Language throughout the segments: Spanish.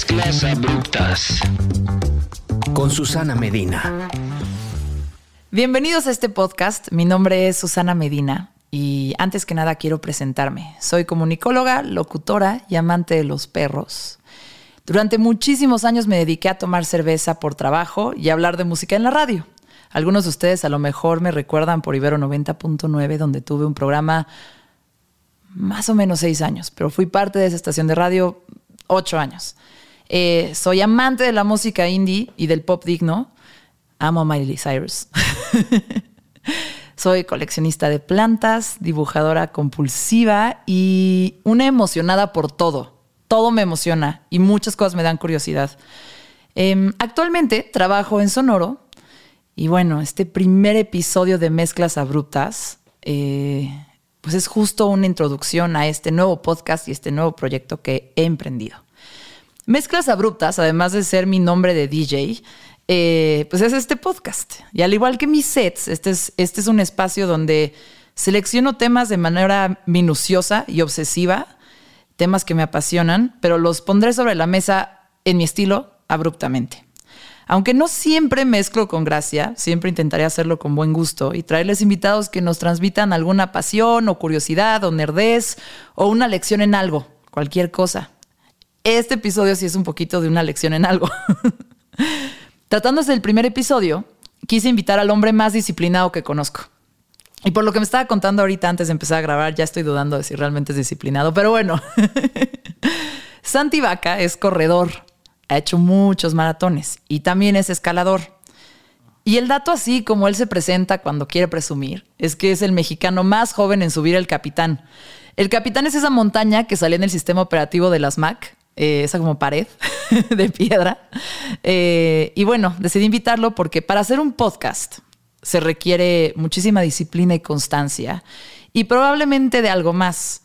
Mezclas abruptas. Con Susana Medina. Bienvenidos a este podcast. Mi nombre es Susana Medina y antes que nada quiero presentarme. Soy comunicóloga, locutora y amante de los perros. Durante muchísimos años me dediqué a tomar cerveza por trabajo y a hablar de música en la radio. Algunos de ustedes a lo mejor me recuerdan por Ibero 90.9, donde tuve un programa más o menos seis años, pero fui parte de esa estación de radio ocho años. Eh, soy amante de la música indie y del pop digno. Amo a Miley Cyrus. soy coleccionista de plantas, dibujadora compulsiva y una emocionada por todo. Todo me emociona y muchas cosas me dan curiosidad. Em, actualmente trabajo en Sonoro y bueno, este primer episodio de Mezclas Abruptas eh, pues es justo una introducción a este nuevo podcast y este nuevo proyecto que he emprendido. Mezclas Abruptas, además de ser mi nombre de DJ, eh, pues es este podcast. Y al igual que mis sets, este es, este es un espacio donde selecciono temas de manera minuciosa y obsesiva, temas que me apasionan, pero los pondré sobre la mesa en mi estilo abruptamente. Aunque no siempre mezclo con gracia, siempre intentaré hacerlo con buen gusto y traerles invitados que nos transmitan alguna pasión o curiosidad o nerdez o una lección en algo, cualquier cosa. Este episodio sí es un poquito de una lección en algo. Tratándose del primer episodio, quise invitar al hombre más disciplinado que conozco. Y por lo que me estaba contando ahorita antes de empezar a grabar, ya estoy dudando de si realmente es disciplinado, pero bueno. Santi Vaca es corredor, ha hecho muchos maratones y también es escalador. Y el dato así como él se presenta cuando quiere presumir es que es el mexicano más joven en subir el Capitán. El Capitán es esa montaña que sale en el sistema operativo de las Mac, eh, esa como pared de piedra. Eh, y bueno, decidí invitarlo porque para hacer un podcast se requiere muchísima disciplina y constancia y probablemente de algo más.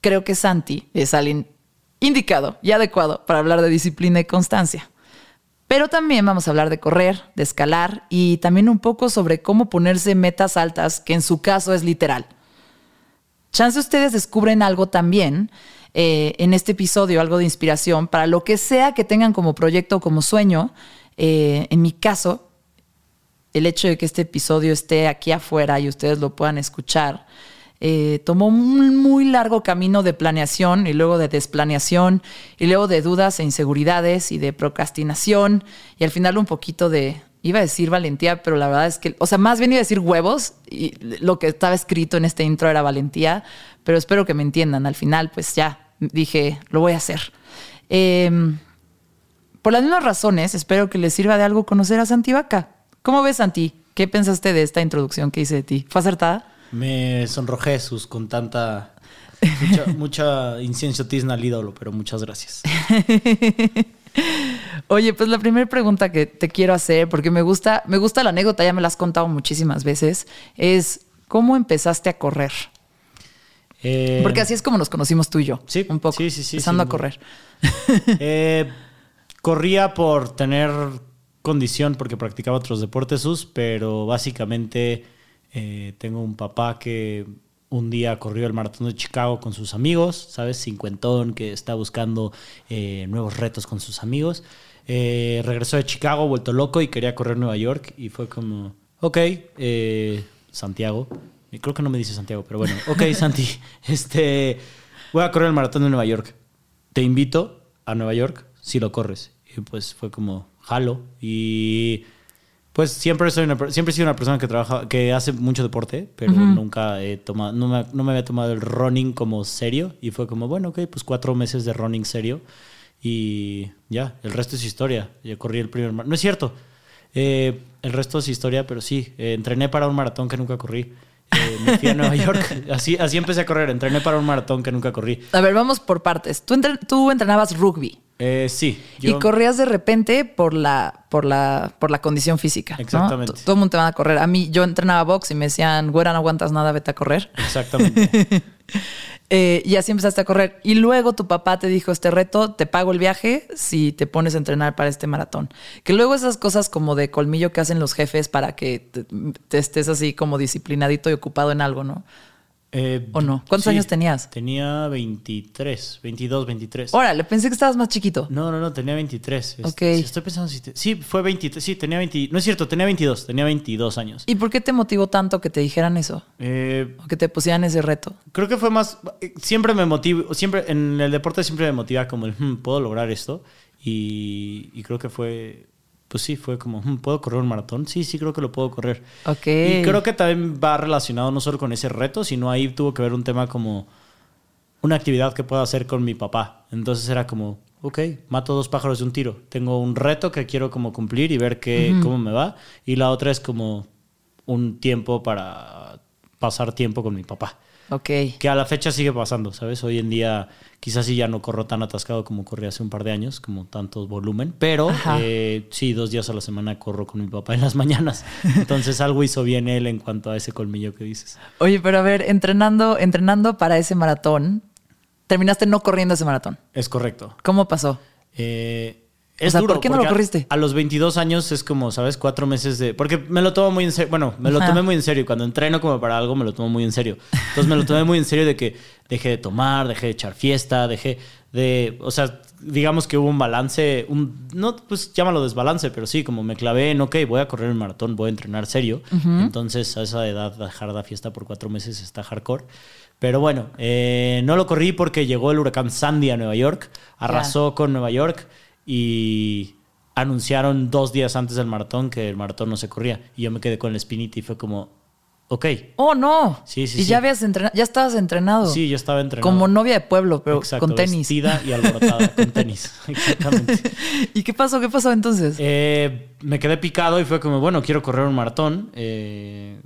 Creo que Santi es alguien indicado y adecuado para hablar de disciplina y constancia. Pero también vamos a hablar de correr, de escalar y también un poco sobre cómo ponerse metas altas, que en su caso es literal. Chance ustedes descubren algo también eh, en este episodio, algo de inspiración para lo que sea que tengan como proyecto o como sueño. Eh, en mi caso, el hecho de que este episodio esté aquí afuera y ustedes lo puedan escuchar, eh, tomó un muy largo camino de planeación y luego de desplaneación y luego de dudas e inseguridades y de procrastinación y al final un poquito de, iba a decir valentía, pero la verdad es que, o sea, más bien iba a decir huevos y lo que estaba escrito en este intro era valentía, pero espero que me entiendan. Al final, pues ya dije, lo voy a hacer. Em, por las mismas razones, espero que les sirva de algo conocer a Santi Vaca. ¿Cómo ves, Santi? ¿Qué pensaste de esta introducción que hice de ti? ¿Fue acertada? Me sonrojé Jesús con tanta mucha, incienso tizna al ídolo, pero muchas gracias. Oye, pues la primera pregunta que te quiero hacer, porque me gusta, me gusta la anécdota, ya me la has contado muchísimas veces, es ¿cómo empezaste a correr? Eh, porque así es como nos conocimos tú y yo. Sí, un poco. Sí, sí, sí. Empezando a correr. Eh, corría por tener condición, porque practicaba otros deportes, sus, pero básicamente eh, tengo un papá que un día corrió el maratón de Chicago con sus amigos, ¿sabes? Cincuentón, que está buscando eh, nuevos retos con sus amigos. Eh, regresó de Chicago, vuelto loco y quería correr Nueva York. Y fue como, ok, Santiago. Creo que no me dice Santiago, pero bueno, ok, Santi, este, voy a correr el maratón de Nueva York. Te invito a Nueva York si lo corres. Y pues fue como, jalo. Y pues siempre soy siempre he sido una persona que trabaja, que hace mucho deporte, pero nunca he tomado, no me, no me, había tomado el running como serio. Y fue como, bueno, ok, pues cuatro meses de running serio. Y ya, el resto es historia. Yo corrí el primer No es cierto. Eh, el resto es historia, pero sí, eh, entrené para un maratón que nunca corrí. Eh, me fui a Nueva York. Así, así empecé a correr. Entrené para un maratón que nunca corrí. A ver, vamos por partes. Tú, tú entrenabas rugby. Eh, sí. Y corrías de repente por la, por la, por la condición física. Exactamente. Todo el mundo te va a correr. A mí, yo entrenaba box y me decían, güera, no aguantas nada, vete a correr. Exactamente. Eh, y así empezaste a correr. Y luego tu papá te dijo, este reto, te pago el viaje si te pones a entrenar para este maratón. Que luego esas cosas como de colmillo que hacen los jefes para que te, estés así como disciplinadito y ocupado en algo, ¿no? Eh, ¿O no? ¿Cuántos sí, años tenías? Tenía 23, 22, 23. Órale, pensé que estabas más chiquito. No, no, no, tenía 23. Este, Ok. Estoy pensando si... te- sí, fue 23, sí, tenía 20... No es cierto, tenía 22, tenía 22 años. ¿Y por qué te motivó tanto que te dijeran eso? Eh, O que te pusieran ese reto. creo que fue más... Siempre me motiva, siempre en el deporte siempre me motiva como el, "Hmm, puedo lograr esto. Y, y creo que fue... Pues sí, fue como, "Hmm, ¿puedo correr un maratón? Sí, sí, creo que lo puedo correr. Ok. Y creo que también va relacionado no solo con ese reto, sino ahí tuvo que ver un tema como una actividad que puedo hacer con mi papá. Entonces era como, ok, mato dos pájaros de un tiro. Tengo un reto que quiero como cumplir y ver qué, cómo me va. Y la otra es como un tiempo para pasar tiempo con mi papá. Ok. Que a la fecha sigue pasando, ¿sabes? Hoy en día quizás sí ya no corro tan atascado como corría hace un par de años, como tanto volumen, pero eh, sí, dos días a la semana corro con mi papá en las mañanas. Entonces algo hizo bien él en cuanto a ese colmillo que dices. Oye, pero a ver, entrenando, entrenando para ese maratón, terminaste no corriendo ese maratón. Es correcto. ¿Cómo pasó? Eh, O es sea, duro. ¿por qué no lo a- corriste? A, los 22 años es como, ¿sabes? Cuatro meses de... Porque me lo tomo muy en serio. Bueno, me lo tomé muy en serio. Cuando entreno como para algo, me lo tomo muy en serio. Entonces me lo tomé muy en serio de que dejé de tomar, dejé de echar fiesta, dejé de... O sea, digamos que hubo un balance, un, no, pues llámalo desbalance, pero sí, como me clavé en, ok, voy a correr el maratón, voy a entrenar serio. Entonces a esa edad dejar la fiesta por cuatro meses está hardcore. Pero bueno, eh, no lo corrí porque llegó el huracán Sandy a Nueva York, arrasó con Nueva York y anunciaron dos días antes del maratón que el maratón no se corría. Y yo me quedé con la espinita y fue como, ok, Oh, no. Sí, sí, Y sí. ya habías entrenado, ya estabas entrenado. sí, yo estaba entrenado. Como novia de pueblo, pero Exacto, con tenis. Vestida y alborotada con tenis. Exactamente. ¿Y qué pasó? ¿Qué pasó entonces? Eh, me quedé picado y fue como, bueno, quiero correr un maratón. eh,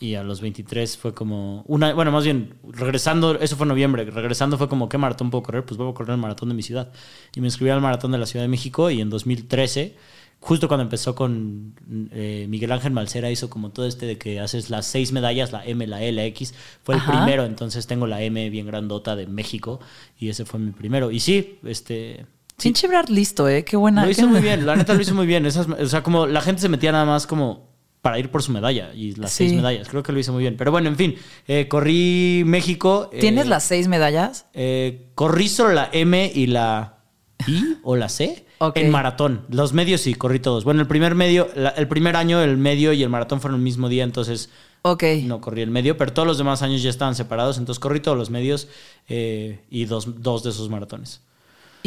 y a los 23 fue como, una, bueno, más bien, regresando, eso fue en noviembre, regresando fue como, ¿qué maratón puedo correr? Pues voy a correr el maratón de mi ciudad. Y me inscribí al maratón de la Ciudad de México y en 2013, justo cuando empezó con eh, Miguel Ángel Malcera, hizo como todo este de que haces las seis medallas, la M, la E, la X, fue el Ajá. primero, entonces tengo la M bien grandota de México y ese fue mi primero. Y sí, este... sí, Pinche Brad listo, ¿eh? Qué buena. lo hizo muy bien, la neta lo hizo muy bien. Esas, o sea, como la gente se metía nada más como para ir por su medalla y las Sí. seis medallas. Creo que lo hizo muy bien. Pero bueno, en fin, eh, corrí México. eh, ¿Tienes las seis medallas? eh, corrí solo la M y la I o la C en maratón. Los medios sí, corrí todos. Bueno, el primer medio, la- el primer año, el medio y el maratón fueron el mismo día, entonces Ok. no corrí el medio, pero todos los demás años ya estaban separados, entonces corrí todos los medios eh, y dos, dos de esos maratones.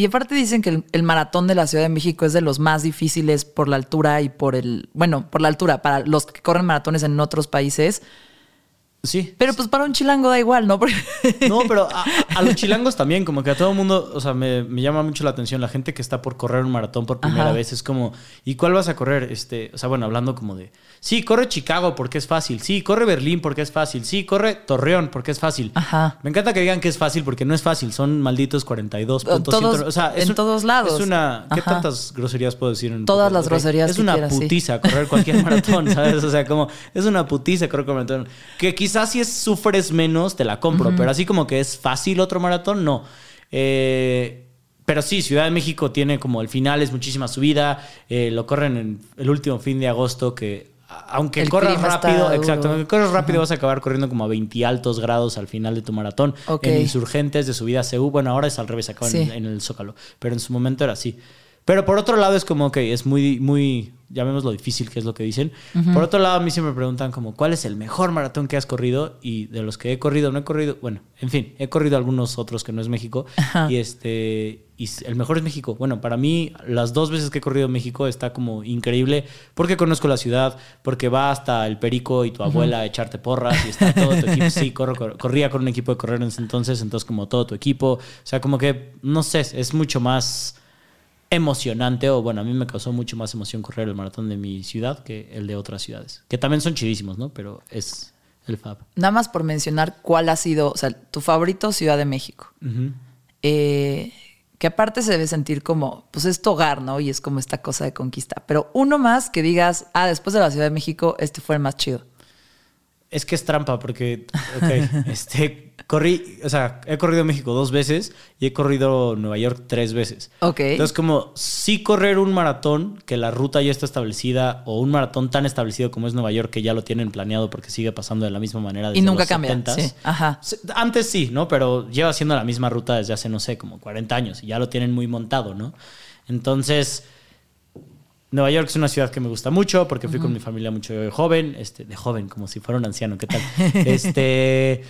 Y aparte dicen que el, el maratón de la Ciudad de México es de los más difíciles por la altura y por el, bueno, por la altura, para los que corren maratones en otros países. Sí. Pero pues para un chilango da igual, ¿no? No, pero a, a los chilangos también, como que a todo el mundo, o sea, me, me llama mucho la atención la gente que está por correr un maratón por primera Ajá. vez. Es como, ¿y cuál vas a correr? Este, o sea, bueno, hablando como de, sí, corre Chicago porque es fácil, sí, corre Berlín porque es fácil, sí, corre Torreón porque es fácil. Ajá. Me encanta que digan que es fácil porque no es fácil, son malditos 42 puntos. O sea, es en un- todos lados. Es una, ¿qué Ajá. tantas groserías puedo decir? En Todas poco? las groserías Es que una sí. putiza correr cualquier maratón, ¿sabes? O sea, como es una putiza correr cualquier maratón. Que quizás si es, sufres menos, te la compro, pero así como que es fácil otro maratón, no. Eh, pero sí, Ciudad de México tiene como el final, es muchísima subida. eh, lo corren en el último fin de agosto que... Aunque El corras rápido, exacto, aunque corras rápido vas a acabar corriendo como a 20 altos grados al final de tu maratón. En Insurgentes de subida a CU, bueno, ahora es al revés, acaban Sí. en, en el Zócalo, pero en su momento era así. Pero por otro lado es como que es muy, muy, llamémoslo difícil, que es lo que dicen. Por otro lado, a mí siempre me preguntan como, ¿cuál es el mejor maratón que has corrido? Y de los que he corrido, no he corrido, bueno, en fin, he corrido algunos otros que no es México. Ajá. Y este, y el mejor es México. Bueno, para mí, las dos veces que he corrido México está como increíble porque conozco la ciudad, porque va hasta el Perico y tu abuela a echarte porras y está todo tu equipo. Sí, corro, cor- corría con un equipo de correr en ese entonces, entonces como todo tu equipo. O sea, como que, no sé, es mucho más emocionante o bueno, a mí me causó mucho más emoción correr el maratón de mi ciudad que el de otras ciudades, que también son chidísimos, ¿no? Pero es el fab. Nada más por mencionar cuál ha sido, o sea, tu favorito Ciudad de México. Eh, que aparte se debe sentir como, pues es tu hogar, ¿no? Y es como esta cosa de conquista. Pero uno más que digas, ah, después de la Ciudad de México, este fue el más chido. Es que es trampa porque, ok, este, corrí, o sea, he corrido México dos veces y he corrido Nueva York tres veces. Ok. Entonces, como sí correr un maratón, que la ruta ya está establecida, o un maratón tan establecido como es Nueva York, que ya lo tienen planeado porque sigue pasando de la misma manera desde Y nunca los cambia. 70s. Sí. Ajá. Antes sí, ¿no? Pero lleva siendo la misma ruta desde hace, no sé, como 40 años y ya lo tienen muy montado, ¿no? Entonces, Nueva York es una ciudad que me gusta mucho porque fui con mi familia mucho de joven, este, de joven, como si fuera un anciano, ¿qué tal? Este,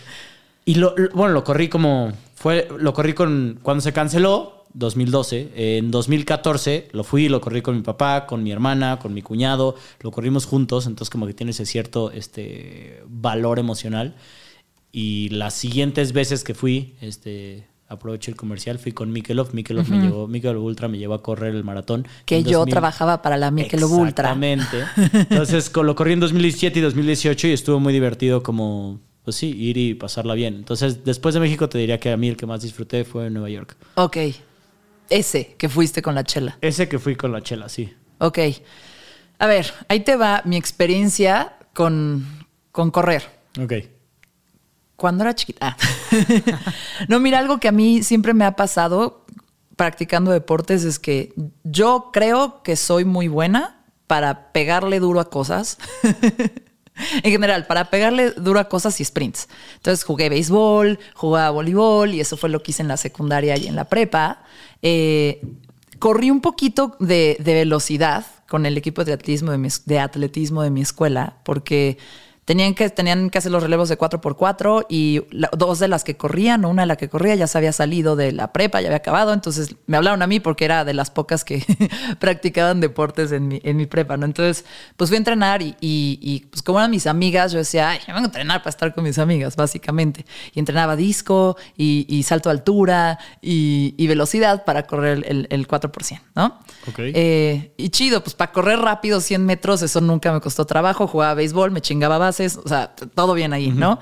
y lo, lo- bueno, lo corrí como, fue, lo corrí con, cuando se canceló, 2012, en 2014 lo fui, lo corrí con mi papá, con mi hermana, con mi cuñado, lo corrimos juntos, entonces como que tiene ese cierto este, valor emocional. Y las siguientes veces que fui, este, aprovecho el comercial, fui con Mikelov. Mikelov me llevó, Mikelov Ultra me llevó a correr el maratón. Que yo 2000. trabajaba para la Michelob Ultra. Exactamente. Entonces lo corrí en 2017 y 2018 y estuvo muy divertido como, pues sí, ir y pasarla bien. Entonces, después de México te diría que a mí el que más disfruté fue en Nueva York. Ok. Ese que fuiste con la chela. Ese que fui con la chela, sí. Ok. A ver, ahí te va mi experiencia con, con correr. Ok. Cuando era chiquita. Ah. no, mira, algo que a mí siempre me ha pasado practicando deportes es que yo creo que soy muy buena para pegarle duro a cosas. en general, para pegarle duro a cosas y sprints. Entonces jugué béisbol, jugaba voleibol y eso fue lo que hice en la secundaria y en la prepa. Eh, corrí un poquito de, de velocidad con el equipo de atletismo de, mi, de atletismo de mi escuela porque tenían que, tenían que hacer los relevos de 4x4 y la- dos de las que corrían, una de la que corría ya se había salido de la prepa, ya había acabado, entonces me hablaron a mí porque era de las pocas que practicaban deportes en mi, en mi prepa, ¿no? Entonces, pues fui a entrenar y, y- y, pues como eran mis amigas, yo decía, ay, yo vengo a entrenar para estar con mis amigas, básicamente. Y entrenaba disco y, y salto a altura y, velocidad para correr el, el 4%, ¿no? Ok. Eh, y chido, pues para correr rápido 100 metros, eso nunca me costó trabajo. Jugaba béisbol, me chingaba bases, o sea, todo bien ahí, ¿no?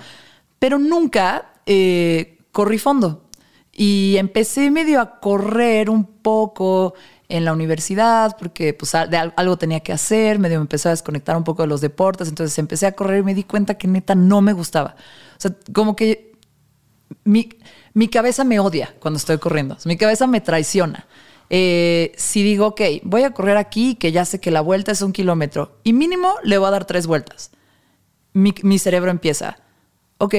Pero nunca eh, corrí fondo. Y empecé medio a correr un poco en la universidad, porque pues de al- algo tenía que hacer, medio me empecé a desconectar un poco de los deportes, entonces empecé a correr y me di cuenta que neta no me gustaba. O sea, como que mi, mi cabeza me odia cuando estoy corriendo. Mi cabeza me traiciona. Eh, si digo, ok, voy a correr aquí, que ya sé que la vuelta es un kilómetro, y mínimo le voy a dar tres vueltas. Mi, cerebro empieza, ok,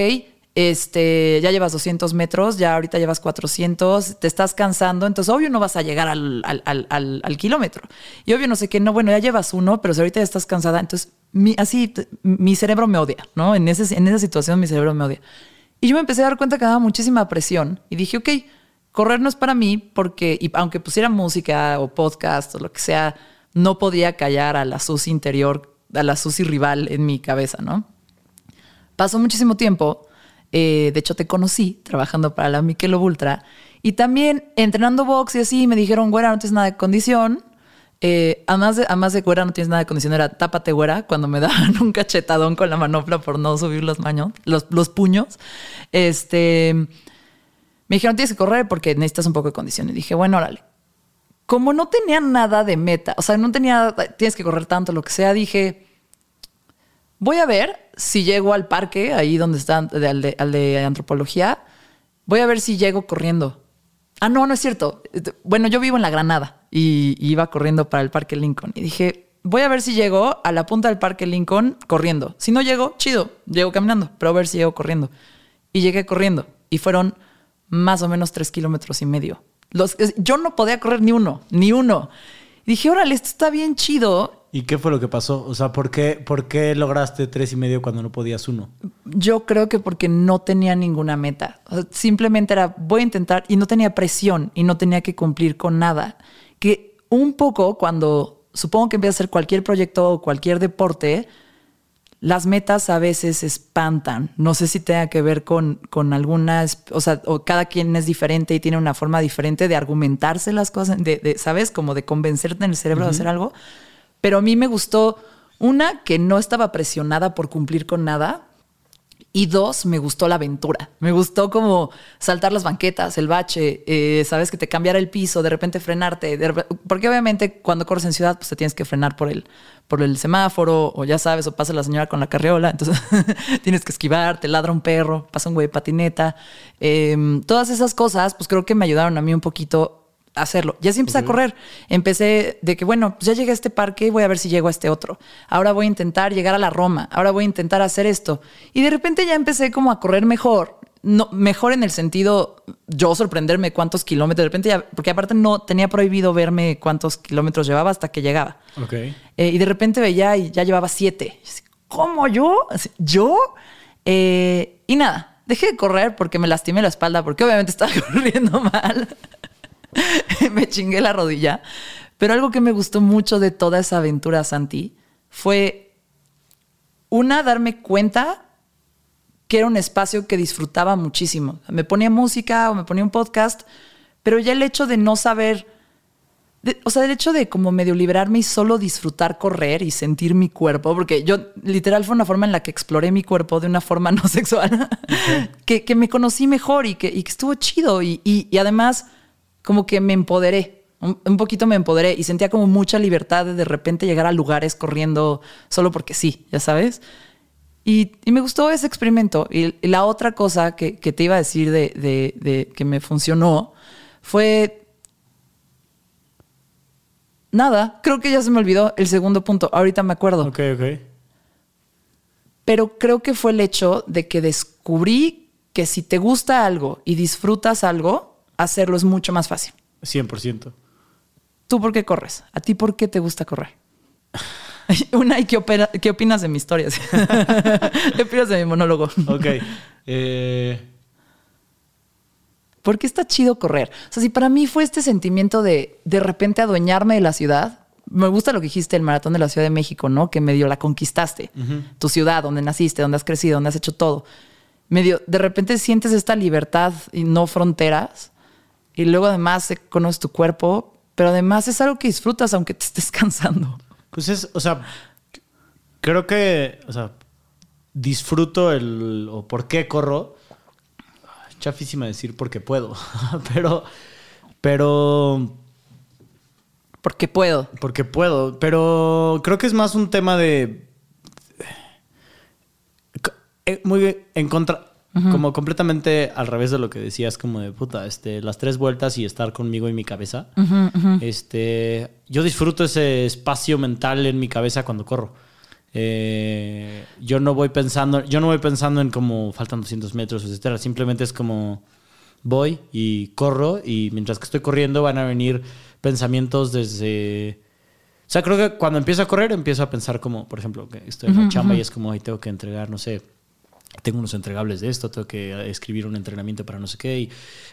este, ya llevas 200 metros, ya ahorita llevas 400, te estás cansando, entonces obvio no vas a llegar al, kilómetro. Y obvio no sé qué, no, bueno, ya llevas uno, pero si ahorita ya estás cansada, entonces mi, así, mi cerebro me odia, ¿no? En, ese, en esa situación mi cerebro me odia. Y yo me empecé a dar cuenta que daba muchísima presión y dije, ok, correr no es para mí porque, y aunque pusiera música o podcast o lo que sea, no podía callar a la Susi interior, a la Susi rival en mi cabeza, ¿no? Pasó muchísimo tiempo. eh, de hecho, te conocí trabajando para la Michelob Ultra. Y también entrenando box y así, me dijeron, güera, no tienes nada de condición. Eh, además, de, además de güera, no tienes nada de condición, era tápate güera, cuando me daban un cachetadón con la manopla por no subir los, maños, los, los puños. Este, me dijeron, tienes que correr porque necesitas un poco de condición. Y dije, bueno, órale. Como no tenía nada de meta, o sea, no tenía, tienes que correr tanto, lo que sea, dije, voy a ver si llego al parque, ahí donde está, de- al, de, al de antropología, voy a ver si llego corriendo. Ah, no, no es cierto. Bueno, yo vivo en la Granada y, y iba corriendo para el Parque Lincoln. Y dije, voy a ver si llego a la punta del Parque Lincoln corriendo. Si no llego, chido, llego caminando, pero a ver si llego corriendo. Y llegué corriendo. Y fueron más o menos tres kilómetros y medio. Los, yo no podía correr ni uno, ni uno. Y dije, órale, esto está bien chido. ¿Y qué fue lo que pasó? O sea, ¿por qué, por qué lograste tres y medio cuando no podías uno? Yo creo que porque no tenía ninguna meta. O sea, simplemente era, voy a intentar, y no tenía presión y no tenía que cumplir con nada. Que un poco cuando supongo que empieza a hacer cualquier proyecto o cualquier deporte, las metas a veces espantan. No sé si tenga que ver con, con algunas, o sea, o cada quien es diferente y tiene una forma diferente de argumentarse las cosas, de, de, ¿sabes? Como de convencerte en el cerebro de hacer algo. Pero a mí me gustó una que no estaba presionada por cumplir con nada Y dos, me gustó la aventura. Me gustó como saltar las banquetas, el bache, eh, sabes que te cambiara el piso, de repente frenarte. porque obviamente cuando corres en ciudad, pues te tienes que frenar por el, por el semáforo, o ya sabes, o pasa la señora con la carriola, entonces tienes que esquivar, te ladra un perro, pasa un güey de patineta. Em, todas esas cosas, pues creo que me ayudaron a mí un poquito hacerlo. Ya sí empecé a correr. Empecé de que, bueno, pues ya llegué a este parque, voy a ver si llego a este otro. Ahora voy a intentar llegar a la Roma. Ahora voy a intentar hacer esto. Y de repente ya empecé como a correr mejor. No, mejor en el sentido, yo sorprenderme cuántos kilómetros. De repente ya, porque aparte no tenía prohibido verme cuántos kilómetros llevaba hasta que llegaba. Ok. Eh, y de repente veía y ya llevaba siete. ¿Cómo yo? ¿Yo? Eh, y nada, dejé de correr porque me lastimé la espalda, porque obviamente estaba corriendo mal. me chingué la rodilla. Pero algo que me gustó mucho de toda esa aventura, Santi, fue una, darme cuenta que era un espacio que disfrutaba muchísimo. Me ponía música o me ponía un podcast, pero ya el hecho de no saber, de- o sea, el hecho de como medio liberarme y solo disfrutar correr y sentir mi cuerpo, porque yo literal fue una forma en la que exploré mi cuerpo de una forma no sexual, que, que me conocí mejor y que, y que estuvo chido y, y- y además como que me empoderé. Un, un poquito me empoderé y sentía como mucha libertad de de repente llegar a lugares corriendo solo porque sí, ya sabes. Y, y me gustó ese experimento. Y, y la otra cosa que, que te iba a decir de, de- de que me funcionó fue. Nada, creo que ya se me olvidó el segundo punto. Ahorita me acuerdo. Ok, ok. Pero creo que fue el hecho de que descubrí que si te gusta algo y disfrutas algo, hacerlo es mucho más fácil. 100%. ¿Tú por qué corres? ¿A ti por qué te gusta correr? Una, ¿y qué, opera- qué opinas de mi historia? ¿Qué opinas de mi monólogo? Ok. Eh, ¿Por qué está chido correr? O sea, si para mí fue este sentimiento de de repente adueñarme de la ciudad, me gusta lo que dijiste el maratón de la Ciudad de México, ¿no? Que medio la conquistaste. Tu ciudad, donde naciste, donde has crecido, donde has hecho todo. Medio, de repente sientes esta libertad y no fronteras. Y luego además conoces tu cuerpo, pero además es algo que disfrutas aunque te estés cansando. Pues es, o sea, creo que, o sea, disfruto el, o por qué corro. Chafísima decir porque puedo, pero, pero, Porque puedo. porque puedo, pero creo que es más un tema de, eh, muy en como completamente al revés de lo que decías, como de puta, este, las tres vueltas y estar conmigo y mi cabeza. Este, yo disfruto ese espacio mental en mi cabeza cuando corro. Eh, yo no voy pensando, yo no voy pensando en como faltan 200 metros, etcétera. Simplemente es como voy y corro y mientras que estoy corriendo van a venir pensamientos desde o sea, creo que cuando empiezo a correr, empiezo a pensar como, por ejemplo, que estoy en la chamba y es como, ahí tengo que entregar, no sé, tengo unos entregables de esto, tengo que escribir un entrenamiento para no sé qué, y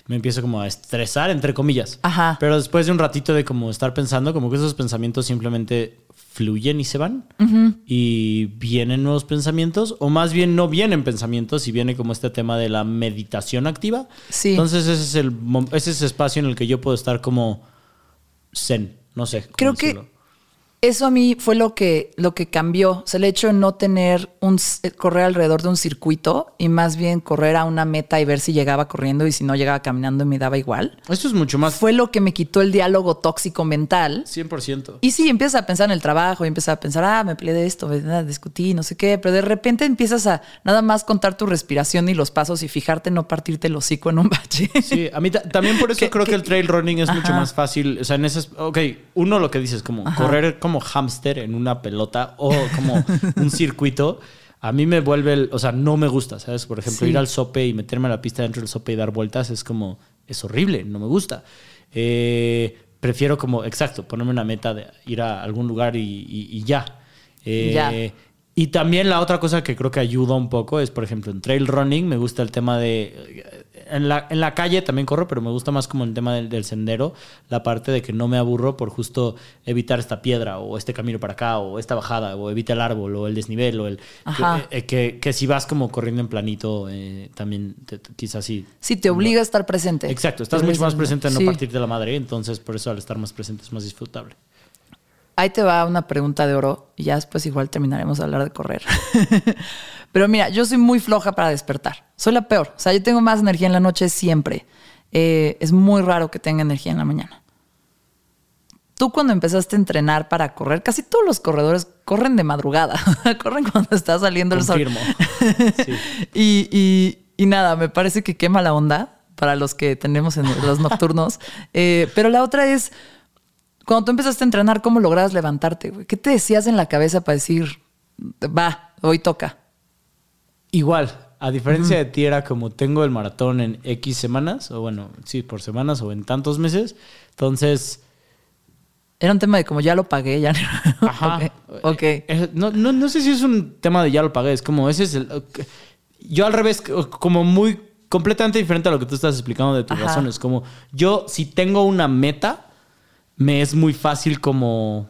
me empiezo como a estresar, entre comillas. Ajá. Pero después de un ratito de como estar pensando, como que esos pensamientos simplemente fluyen y se van, y vienen nuevos pensamientos, o más bien no vienen pensamientos, y viene como este tema de la meditación activa. Sí. Entonces ese es el ese es el espacio en el que yo puedo estar como zen, no sé. Creo que. Eso a mí fue lo que, lo que cambió. O sea, el hecho de no tener un s- correr alrededor de un circuito y más bien correr a una meta y ver si llegaba corriendo y si no llegaba caminando me daba igual. Esto es mucho más... Fue lo que me quitó el diálogo tóxico mental. 100%. Y sí, empiezas a pensar en el trabajo y empiezas a pensar, ah, me peleé de esto, ¿verdad? discutí, no sé qué, pero de repente empiezas a nada más contar tu respiración y los pasos y fijarte en no partirte el hocico en un bache. Sí, a mí ta- también por eso creo que, que- el trail running es mucho más fácil. O sea, en ese... es- Ok, uno lo que dices, como correr como hámster en una pelota o como un circuito, a mí me vuelve... el- o sea, no me gusta, ¿sabes? Por ejemplo, Sí. ir al sope y meterme a la pista dentro del sope y dar vueltas es como... Es horrible, no me gusta. Eh, prefiero como, exacto, ponerme una meta de ir a algún lugar y, y- y ya. Eh, Ya. Y también la otra cosa que creo que ayuda un poco es, por ejemplo, en trail running me gusta el tema de... En la, en la calle también corro, pero me gusta más como el tema del, del sendero, la parte de que no me aburro por justo evitar esta piedra o este camino para acá o esta bajada o evita el árbol o el desnivel o el... Ajá. Que, eh, que, que si vas como corriendo en planito, eh, también te- te- quizás sí... Sí, te obliga a estar presente. Exacto, estás mucho más presente en no Sí. partirte la madre, entonces por eso al estar más presente es más disfrutable. Ahí te va una pregunta de oro y ya después igual terminaremos de hablar de correr. Pero mira, yo soy muy floja para despertar. Soy la peor. O sea, yo tengo más energía en la noche siempre. Eh, es muy raro que tenga energía en la mañana. Tú cuando empezaste a entrenar para correr, casi todos los corredores corren de madrugada, corren cuando está saliendo el sol. Sí. y, y, y nada, me parece que quema la onda para los que tenemos en los nocturnos. Eh, pero la otra es, cuando tú empezaste a entrenar, ¿cómo lograbas levantarte? Güey? ¿Qué te decías en la cabeza para decir, va, hoy toca? Igual, a diferencia de ti, era como tengo el maratón en X semanas, o bueno, sí, por semanas o en tantos meses. Entonces. Era un tema de como ya lo pagué, ya. Ajá. ok. No, no, no, sé si es un tema de ya lo pagué, es como ese es el. Yo al revés, como muy completamente diferente a lo que tú estás explicando de tus razones. Como yo, si tengo una meta, me es muy fácil como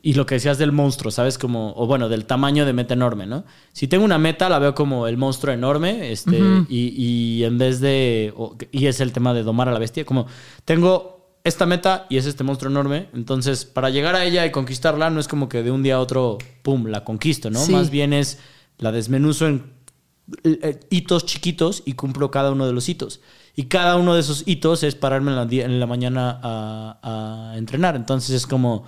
y lo que decías del monstruo, ¿sabes? Como, o bueno, del tamaño de meta enorme, ¿no? Si tengo una meta, la veo como el monstruo enorme, este, y, y, en vez de, y es el tema de domar a la bestia, como tengo esta meta y es este monstruo enorme, entonces para llegar a ella y conquistarla no es como que de un día a otro, ¡pum!, la conquisto, ¿no? Más bien es, la desmenuzo en hitos chiquitos y cumplo cada uno de los hitos. Y cada uno de esos hitos es pararme en la, en la mañana a, a entrenar. Entonces es como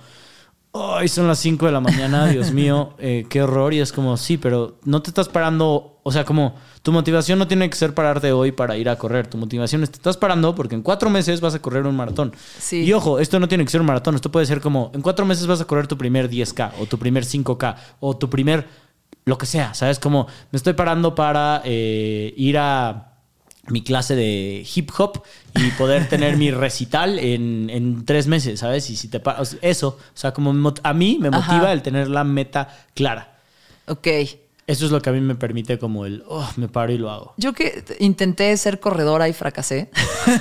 Hoy son las 5 de la mañana, Dios mío, eh, qué horror. Y es como, sí, pero no te estás parando. O sea, como tu motivación no tiene que ser pararte hoy para ir a correr. Tu motivación es te estás parando porque en cuatro meses vas a correr un maratón. Sí. Y ojo, esto no tiene que ser un maratón. Esto puede ser como en cuatro meses vas a correr tu primer 10K o tu primer 5K o tu primer lo que sea. ¿Sabes? Como me estoy parando para eh, ir a mi clase de hip hop y poder tener mi recital en, tres meses, ¿sabes? Y si te eso, o sea, como a mí me motiva el tener la meta clara. Ok. Eso es lo que a mí me permite como el, oh, me paro y lo hago. Yo que intenté ser corredora y fracasé.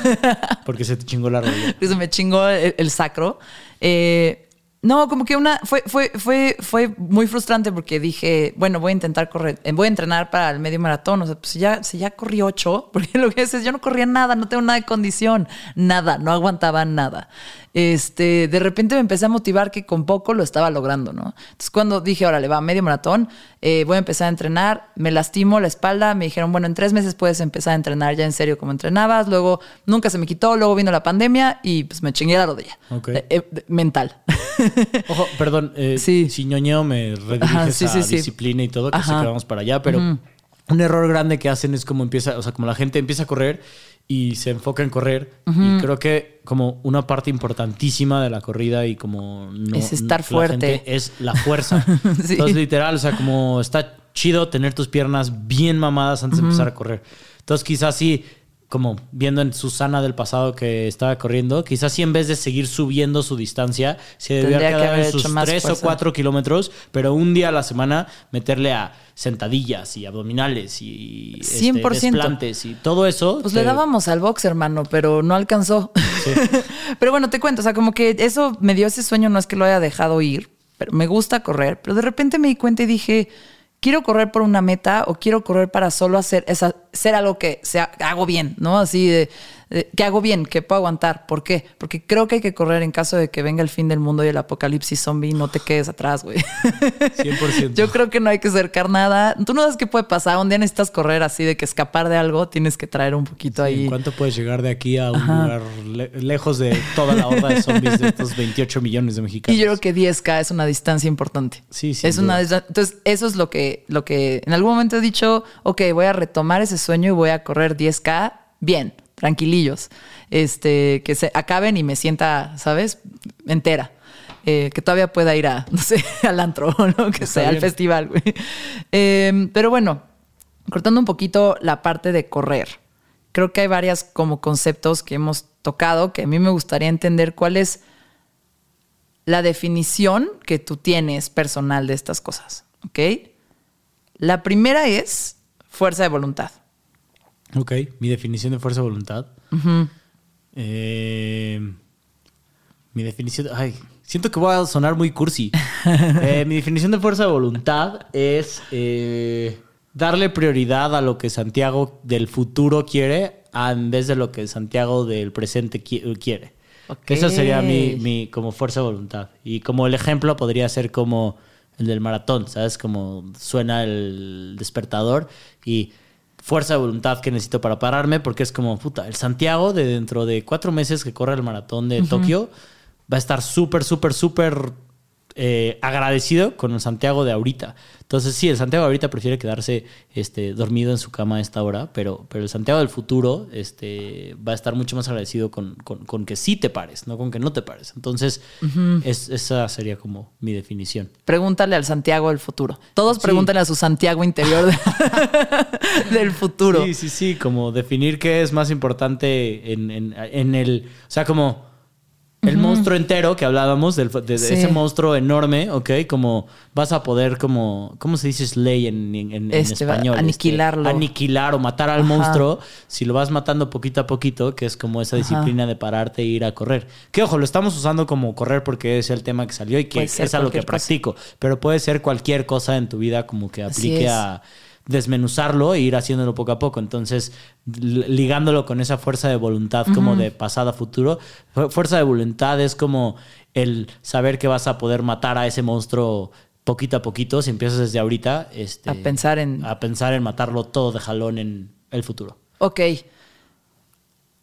Porque se te chingó la rodilla. se me chingó el, sacro. Eh, no, como que una fue, fue, fue, fue muy frustrante porque dije, bueno, voy a intentar correr, eh, voy a entrenar para el medio maratón. O sea, pues ya, si ya corrí ocho, porque lo que es, yo no corría nada, no tengo nada de condición, nada, no aguantaba nada este, de repente me empecé a motivar que con poco lo estaba logrando, ¿no? Entonces cuando dije, órale, va, medio maratón, eh, voy a empezar a entrenar, me lastimo la espalda, me dijeron, bueno, en tres meses puedes empezar a entrenar ya en serio como entrenabas, luego nunca se me quitó, luego vino la pandemia y pues me chingué la rodilla. Eh, eh, mental. Ojo, perdón, si ñoñeo me rediriges a disciplina y todo, que sé que vamos para allá, pero... un error grande que hacen es como empieza, o sea, como la gente empieza a correr y se enfoca en correr. Y creo que como una parte importantísima de la corrida y como no, es estar fuerte. es la fuerza. Entonces, literal, o sea, como está chido tener tus piernas bien mamadas antes de empezar a correr. Entonces, quizás sí como viendo en Susana del pasado que estaba corriendo, quizás si en vez de seguir subiendo su distancia, se debía quedar en sus 3 o 4 kilómetros, pero un día a la semana meterle a sentadillas y abdominales y 100%. Este, desplantes y todo eso. Pues le dábamos al box, hermano, pero no alcanzó. pero bueno, te cuento, o sea, como que eso me dio ese sueño, no es que lo haya dejado ir, pero me gusta correr, pero de repente me di cuenta y dije quiero correr por una meta o quiero correr para solo hacer, esa, hacer algo que sea, hago bien, ¿no? Así de, que hago bien, que puedo aguantar. ¿Por qué? Porque creo que hay que correr en caso de que venga el fin del mundo y el apocalipsis zombie, no te quedes atrás, güey. 100%. Yo creo que no hay que acercar nada. Tú no sabes qué puede pasar. Un día necesitas correr así de que escapar de algo, tienes que traer un poquito ahí. ¿Cuánto puedes llegar de aquí a un lugar lejos de toda la horda de zombies de estos 28 millones de mexicanos? Y yo creo que 10K es una distancia importante. Sí, sí. Es una Entonces, eso es lo que, lo que en algún momento he dicho, ok, voy a retomar ese sueño y voy a correr 10K bien tranquilillos, este, que se acaben y me sienta, ¿sabes? Entera. Eh, que todavía pueda ir a, no sé, al antro o lo que sea, al festival, güey. Em, pero bueno, cortando un poquito la parte de correr, creo que hay varias como conceptos que hemos tocado que a mí me gustaría entender cuál es la definición que tú tienes personal de estas cosas, ¿ok? La primera es fuerza de voluntad. Ok, mi definición de fuerza de voluntad. Eh, mi definición. Ay, siento que voy a sonar muy cursi. Eh, mi definición de fuerza de voluntad es eh, darle prioridad a lo que Santiago del futuro quiere en vez de lo que Santiago del presente quiere. Ok. Esa sería mi, mi como fuerza de voluntad. Y como el ejemplo podría ser como el del maratón, ¿sabes? Como suena el despertador y fuerza de voluntad que necesito para pararme, porque es como, puta, el Santiago de dentro de cuatro meses que corre el maratón de Tokio va a estar súper, súper, súper eh, agradecido con el Santiago de ahorita. Entonces, sí, el Santiago de ahorita prefiere quedarse este, dormido en su cama a esta hora, pero, pero el Santiago del futuro este, va a estar mucho más agradecido con, con- con que sí te pares, no con que no te pares. Entonces, es- esa sería como mi definición. Pregúntale al Santiago del futuro. Todos Sí. pregúntale a su Santiago interior de- del futuro. Sí, sí, sí, como definir qué es más importante en, en- en el, o sea, como el monstruo entero que hablábamos, del- de, de Sí. ese monstruo enorme, ¿ok? Como vas a poder como, ¿cómo se dice slay en, en- en Este, español? Este, aniquilarlo. aniquilar o matar al Ajá. monstruo, si lo vas matando poquito a poquito, que es como esa disciplina de pararte e ir a correr. Que ojo, lo estamos usando como correr porque es el tema que salió y que es a lo que cosa. practico, pero puede ser cualquier cosa en tu vida como que aplique a desmenuzarlo e ir haciéndolo poco a poco. Entonces, li- ligándolo con esa fuerza de voluntad como de pasado a futuro, fu- fuerza de voluntad es como el saber que vas a poder matar a ese monstruo poquito a poquito, si empiezas desde ahorita, este, A pensar en- a pensar en matarlo todo de jalón en el futuro. Ok.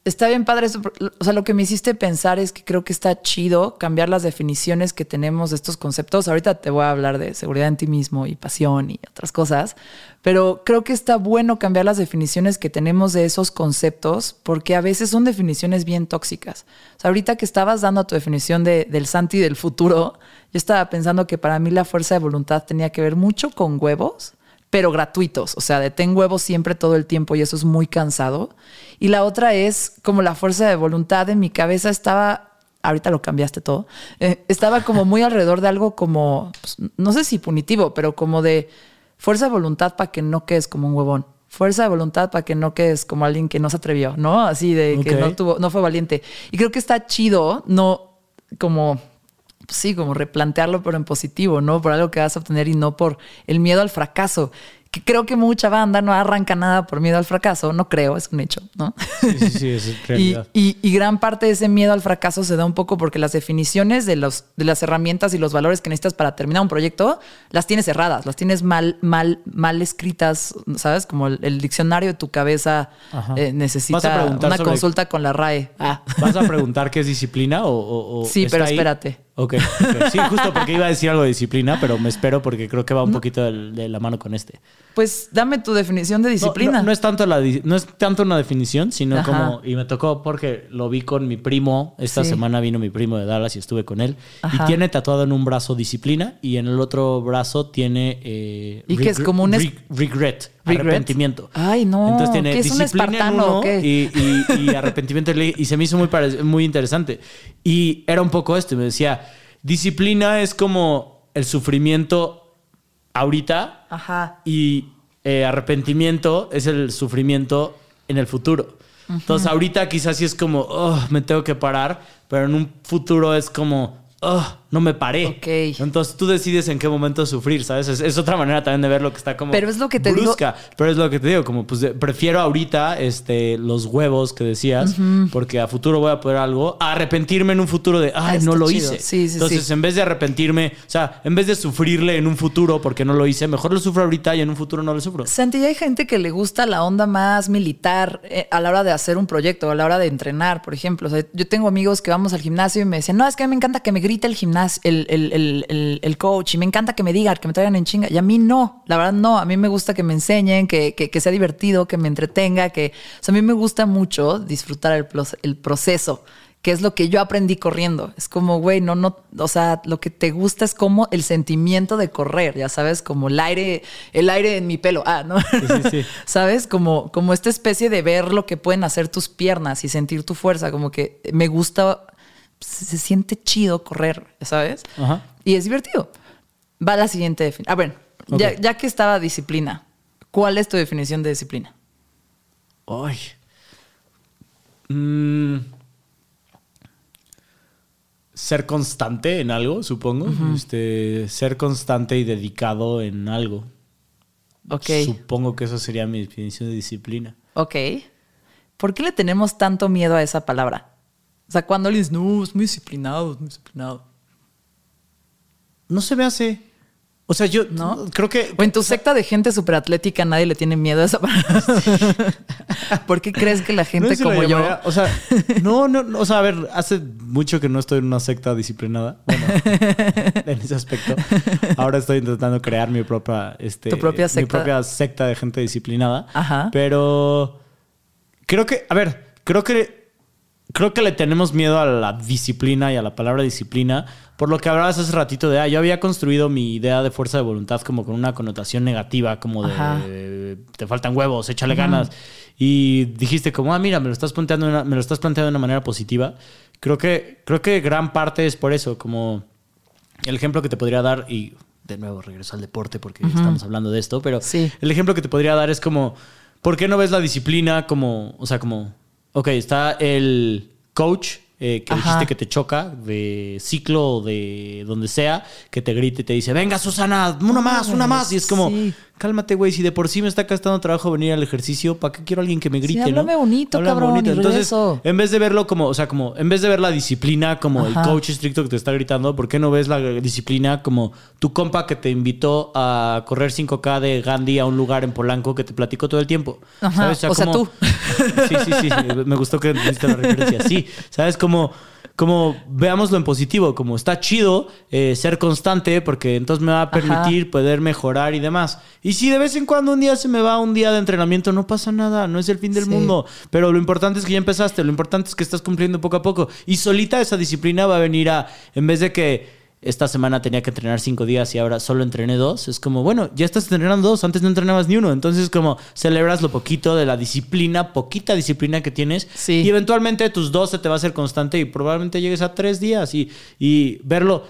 Está bien padre eso. O sea, lo que me hiciste pensar es que creo que está chido cambiar las definiciones que tenemos de estos conceptos. Ahorita te voy a hablar de seguridad en ti mismo y pasión y otras cosas, pero creo que está bueno cambiar las definiciones que tenemos de esos conceptos porque a veces son definiciones bien tóxicas. O sea, ahorita que estabas dando tu definición de- del Santi del futuro, yo estaba pensando que para mí la fuerza de voluntad tenía que ver mucho con huevos pero gratuitos, o sea, de ten huevos siempre todo el tiempo y eso es muy cansado. Y la otra es como la fuerza de voluntad en mi cabeza estaba, ahorita lo cambiaste todo, eh, estaba como muy alrededor de algo como, pues, no sé si punitivo, pero como de fuerza de voluntad para que no quedes como un huevón. Fuerza de voluntad para que no quedes como alguien que no se atrevió, ¿no? Así de que no tuvo, no fue valiente. Y creo que está chido, no como pues sí, como replantearlo, pero en positivo, ¿no? Por algo que vas a obtener y no por el miedo al fracaso. Que creo que mucha banda no arranca nada por miedo al fracaso, no creo, es un hecho, ¿no? Sí, sí, sí, es realidad. y- y gran parte de ese miedo al fracaso se da un poco porque las definiciones de, los, de las herramientas y los valores que necesitas para terminar un proyecto las tienes cerradas, las tienes mal, mal, mal escritas, ¿sabes? Como el, el diccionario de tu cabeza eh, necesita una sobre- consulta con la RAE. Ah. ¿Vas a preguntar qué es disciplina o, o- o Sí, pero ahí? espérate. Ok, ok. Sí, justo porque iba a decir algo de disciplina, pero me espero porque creo que va un poquito de, la mano con este. Pues dame tu definición de disciplina. No, no es tanto la no es tanto una definición, sino Ajá. como y me tocó porque lo vi con mi primo esta Sí. semana vino mi primo de Dallas y estuve con él Ajá. y tiene tatuado en un brazo disciplina y en el otro brazo tiene eh, ¿Y qué es? Como un reg- regret, ¿Regret? arrepentimiento. Ay, no, Entonces tiene ¿qué es un disciplina en uno y, y- y arrepentimiento y se me hizo muy muy interesante y era un poco esto y me decía disciplina es como el sufrimiento ahorita Ajá. y eh, arrepentimiento es el sufrimiento en el futuro. Entonces ahorita quizás sí es como, "Oh, me tengo que parar, pero en un futuro es como, "Oh, no me paré. Ok. Entonces tú decides en qué momento sufrir, ¿sabes? Es, es otra manera también de ver lo que está como Pero es lo que te digo- brusca. Pero es lo que te digo, como pues de- prefiero ahorita este, los huevos que decías, porque a futuro voy a poder algo, a arrepentirme en un futuro de, ay, Ah, no lo chido. hice. Sí, sí, Entonces sí. en vez de arrepentirme, o sea, en vez de sufrirle en un futuro porque no lo hice, mejor lo sufro ahorita y en un futuro no lo sufro. Santi, hay gente que le gusta la onda más militar eh, a la hora de hacer un proyecto, a la hora de entrenar, por ejemplo. O sea, yo tengo amigos que vamos al gimnasio y me dicen, no, es que a mí me encanta que me grite el gimnasio, el, el- el- el- el coach, y me encanta que me digan, que me traigan en chinga. Y a mí no, la verdad no. A mí me gusta que me enseñen, que, que- que sea divertido, que me entretenga, que. O sea, a mí me gusta mucho disfrutar el, el proceso. Que es lo que yo aprendí corriendo. Es como, güey, no, no, o sea, lo que te gusta es como el sentimiento de correr, ya sabes, como el aire, el aire en mi pelo, ah, ¿no? sí, sí. ¿Sabes? Como, como esta especie de ver lo que pueden hacer tus piernas y sentir tu fuerza, como que me gusta, se, siente chido correr, ¿sabes? Ajá. Y es divertido. Va la siguiente definición. A ver, ya, Ok. ya que estaba disciplina, ¿cuál es tu definición de disciplina? Ay. Mm. Ser constante en algo, supongo. este, ser constante y dedicado en algo. Ok. Supongo que eso sería mi definición de disciplina. Ok. ¿Por qué le tenemos tanto miedo a esa palabra? O sea, cuando alguien dice, no, es muy disciplinado, es muy disciplinado. No se me hace. O sea, yo ¿No? creo que. O en tu secta de gente superatlética nadie le tiene miedo a esa palabra. ¿Por qué crees que la gente No sé si lo como yo... O sea, no, no, no, o sea, a ver, hace mucho que no estoy en una secta disciplinada. Bueno, en ese aspecto. Ahora estoy intentando crear mi propia, este, Tu propia mi secta. propia secta de gente disciplinada. Ajá. Pero creo que, a ver, creo que creo que le tenemos miedo a la disciplina y a la palabra disciplina. Por lo que hablabas hace ratito de, ah, yo había construido mi idea de fuerza de voluntad como con una connotación negativa, como de, Ajá. te faltan huevos, échale ganas. Y dijiste como, ah, mira, me lo estás planteando, de una- me lo estás planteando de una manera positiva. Creo que, creo que gran parte es por eso, como el ejemplo que te podría dar, y de nuevo regreso al deporte porque estamos hablando de esto, pero Sí. el ejemplo que te podría dar es como, ¿por qué no ves la disciplina como, o sea, como, ok, está el coach eh, que Ajá. dijiste que te choca de ciclo o de donde sea, que te grite y te dice, venga Susana, una más, una más. Y es como, Sí. Cálmate, güey, si de por sí me está costando trabajo venir al ejercicio, ¿para qué quiero a alguien que me grite? háblame no? bonito, cabrón, y Entonces, en vez de verlo como, o sea, como, en vez de ver la disciplina como Ajá. el coach estricto que te está gritando, ¿por qué no ves la disciplina como tu compa que te invitó a correr 5K de Gandhi a un lugar en Polanco que te platicó todo el tiempo? Ajá, o sea, como- tú. Sí, sí, sí, me gustó que diste la referencia. Sí, ¿sabes? Como, como veámoslo en positivo, como está chido eh, ser constante porque entonces me va a permitir poder mejorar y demás. Y si de vez en cuando un día se me va un día de entrenamiento, no pasa nada, no es el fin del Sí. mundo. Pero lo importante es que ya empezaste, lo importante es que estás cumpliendo poco a poco. Y solita esa disciplina va a venir a, en vez de que esta semana tenía que entrenar cinco días y ahora solo entrené dos, es como, bueno, ya estás entrenando dos, antes no entrenabas ni uno. Entonces, como celebras lo poquito de la disciplina, poquita disciplina que tienes. Sí. Y eventualmente tus dos se te va a hacer constante y probablemente llegues a tres días y, y verlo.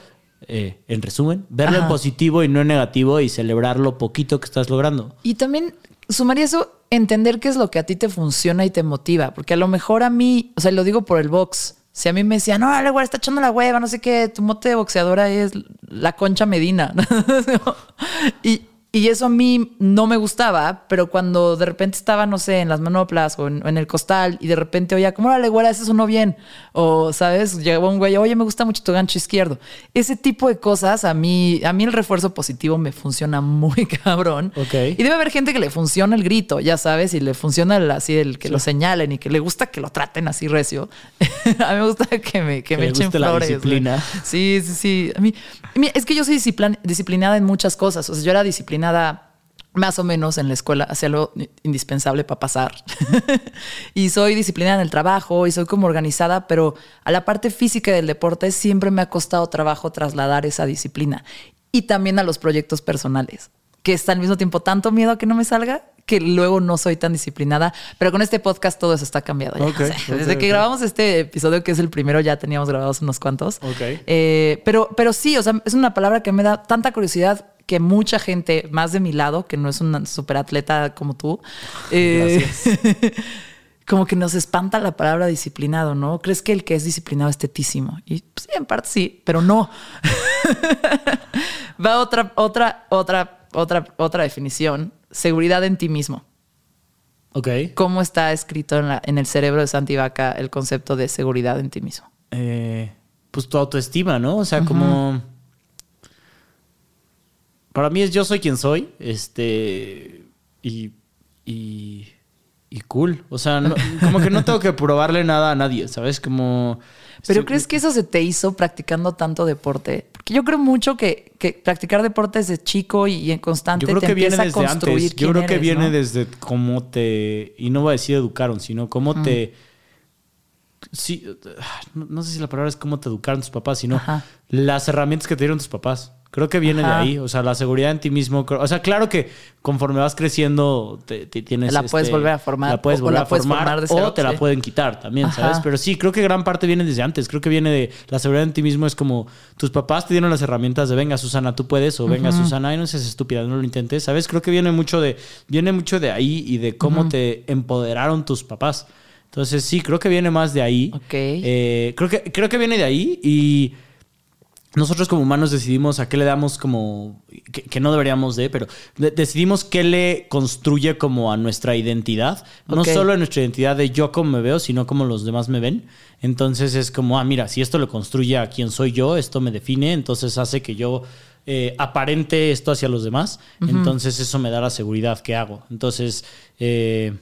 eh, en resumen, verlo en positivo y no en negativo y celebrar lo poquito que estás logrando. Y también sumaría eso, entender qué es lo que a ti te funciona y te motiva. Porque a lo mejor a mí, o sea, lo digo por el box. Si a mí me decían, no, dale, güey, está echando la hueva, no sé qué, tu mote de boxeadora es la concha Medina. y, y eso a mí no me gustaba, pero cuando de repente estaba, no sé, en las manoplas o en, o en el costal y de repente oía, como, órale, güey, eso sonó bien. O, ¿sabes? Llegó un güey, oye, me gusta mucho tu gancho izquierdo. Ese tipo de cosas, a mí, a mí el refuerzo positivo me funciona muy cabrón. Ok. Y debe haber gente que le funciona el grito, ya sabes, y le funciona el, así el que lo señalen y que le gusta que lo traten así recio. a mí me gusta que me, que Que me echen la flores. disciplina. Sí, sí, sí. A mí, es que yo soy disciplinada en muchas cosas. O sea, yo era disciplinada más o menos en la escuela, hacía lo indispensable para pasar. y soy disciplinada en el trabajo y soy como organizada, pero a la parte física del deporte siempre me ha costado trabajo trasladar esa disciplina. Y también a los proyectos personales, que está al mismo tiempo tanto miedo a que no me salga que luego no soy tan disciplinada, pero con este podcast todo eso está cambiado. ya. Ok, O sea, ok, desde que ok. grabamos este episodio, que es el primero, ya teníamos grabados unos cuantos. Eh, pero, pero sí, o sea, es una palabra que me da tanta curiosidad que mucha gente más de mi lado, que no es una superatleta como tú, eh, como que nos espanta la palabra disciplinado, ¿no? ¿Crees que el que es disciplinado es tetísimo? Y pues, sí, en parte sí, pero no. Va otra, otra, otra, otra, otra definición. Seguridad en ti mismo. Ok. ¿Cómo está escrito en, la- en el cerebro de Santi Vaca el concepto de seguridad en ti mismo? eh, pues tu autoestima, ¿no? O sea, como... Para mí es yo soy quien soy, este... Y... Y... Y cool. O sea, no- como que no tengo que probarle nada a nadie, ¿sabes? Como... ¿Pero sí, crees que eso se te hizo practicando tanto deporte? Porque yo creo mucho que, que practicar deporte desde chico y, en constante Yo creo te que viene a desde construir antes. Yo creo que eres, viene ¿no? desde cómo te. Y no voy a decir educaron, sino cómo te. Sí, no, no sé si la palabra es cómo te educaron tus papás, sino Ajá. las herramientas que te dieron tus papás. Creo que viene Ajá. de ahí. O sea, la seguridad en ti mismo. O sea, claro que conforme vas creciendo, te, te tienes. La puedes volver a formar, La puedes o volver la a puedes formar. formar de o te la pueden quitar también, Ajá. ¿sabes? Pero sí, creo que gran parte viene desde antes. Creo que viene de la seguridad en ti mismo. Es como tus papás te dieron las herramientas de venga, Susana, tú puedes, o venga, Susana, ay, no seas estúpida, no lo intentes. ¿Sabes? Creo que viene mucho de, viene mucho de ahí y de cómo te empoderaron tus papás. Entonces, sí, creo que viene más de ahí. Ok. Eh, creo, que, creo que viene de ahí y nosotros como humanos decidimos a qué le damos como, que, no deberíamos de, pero decidimos qué le construye como a nuestra identidad. No solo a nuestra identidad de yo como me veo, sino como los demás me ven. Entonces es como, ah, mira, si esto le construye a quién soy yo, esto me define, entonces hace que yo eh, aparente esto hacia los demás. Entonces eso me da la seguridad que hago. Entonces, eh,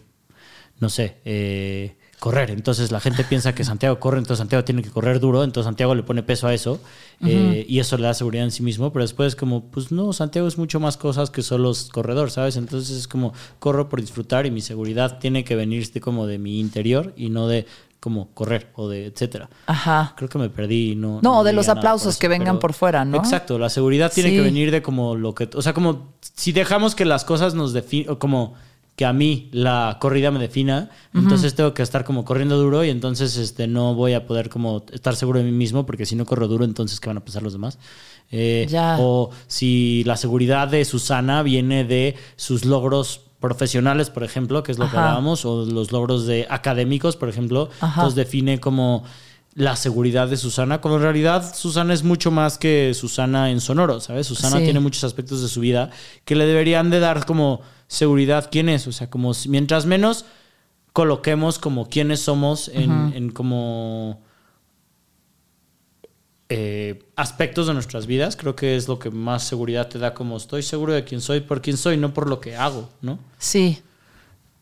no sé, eh, correr. Entonces la gente piensa que Santiago corre, entonces Santiago tiene que correr duro, entonces Santiago le pone peso a eso eh, y eso le da seguridad en sí mismo, pero después es como, pues no, Santiago es mucho más cosas que solo corredor, ¿sabes? Entonces es como, corro por disfrutar y mi seguridad tiene que venir como de mi interior y no de como correr o de etcétera. Ajá. Creo que me perdí. No, no, de los aplausos que vengan por fuera, ¿no? Exacto, la seguridad tiene que venir de como lo que, o sea, como si dejamos que las cosas nos definen, como que a mí la corrida me defina, entonces tengo que estar como corriendo duro y entonces este, no voy a poder como estar seguro de mí mismo porque si no corro duro, entonces ¿qué van a pensar los demás? Eh, o si la seguridad de Susana viene de sus logros profesionales, por ejemplo, que es lo que hablábamos, o los logros de académicos, por ejemplo, entonces define como la seguridad de Susana, cuando en realidad Susana es mucho más que Susana en sonoro, ¿sabes? Susana tiene muchos aspectos de su vida que le deberían de dar como seguridad quién es. O sea, como mientras menos coloquemos como quiénes somos en, como eh, aspectos de nuestras vidas, creo que es lo que más seguridad te da, como estoy seguro de quién soy por quién soy, no por lo que hago, ¿no? Sí.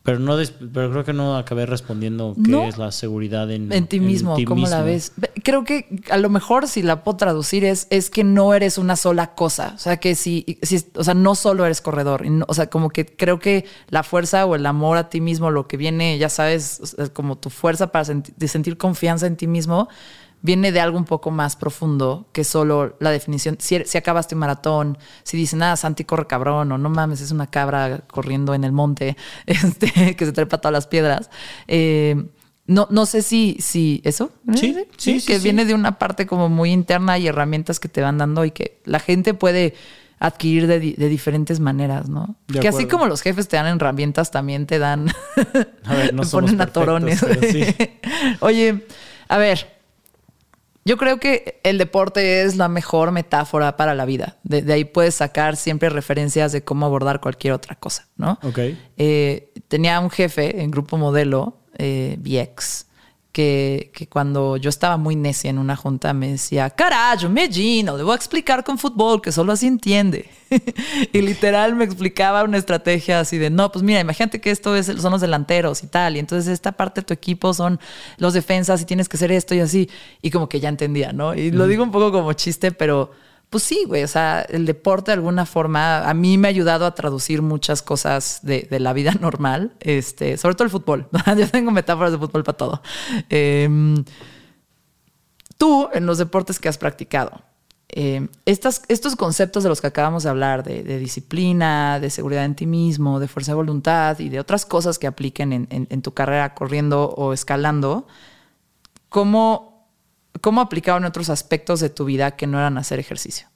Pero no pero creo que no acabé respondiendo qué es la seguridad en, en ti mismo, cómo la ves. Creo que a lo mejor si la puedo traducir es, es que no eres una sola cosa. O sea, que si, si o sea, no solo eres corredor. o sea, como que creo que la fuerza o el amor a ti mismo, lo que viene, ya sabes, como tu fuerza para sentir confianza en ti mismo, viene de algo un poco más profundo que solo la definición. Si, si acabaste un maratón, si dicen, ah, Santi corre cabrón, o no mames, es una cabra corriendo en el monte, este, que se trepa todas las piedras. Eh, no, no sé si, si eso, sí, sí, que viene de una parte como muy interna y herramientas que te van dando y que la gente puede adquirir de, diferentes maneras, ¿no? que así como los jefes te dan herramientas, también te dan, a ver, no te ponen a torones. Oye, a ver, yo creo que el deporte es la mejor metáfora para la vida. De, ahí puedes sacar siempre referencias de cómo abordar cualquier otra cosa, ¿no? Ok. Eh, tenía un jefe en Grupo Modelo, eh, VX, que, cuando yo estaba muy necia en una junta me decía, carajo, Medino, le voy a explicar con fútbol, que solo así entiende. y literal me explicaba una estrategia así de, no, pues mira, imagínate que esto es, son los delanteros y tal, y entonces esta parte de tu equipo son los defensas y tienes que hacer esto y así. Y como que ya entendía, ¿no? Y lo digo un poco como chiste, pero pues sí, güey, o sea, el deporte de alguna forma a mí me ha ayudado a traducir muchas cosas de, la vida normal, este, sobre todo el fútbol. Yo tengo metáforas de fútbol para todo. Em, tú, en los deportes que has practicado, em, estos conceptos de los que acabamos de hablar, de, disciplina, de seguridad en ti mismo, de fuerza de voluntad y de otras cosas que apliquen en, en tu carrera corriendo o escalando, ¿cómo ¿Cómo aplicaban otros aspectos de tu vida que no eran hacer ejercicio?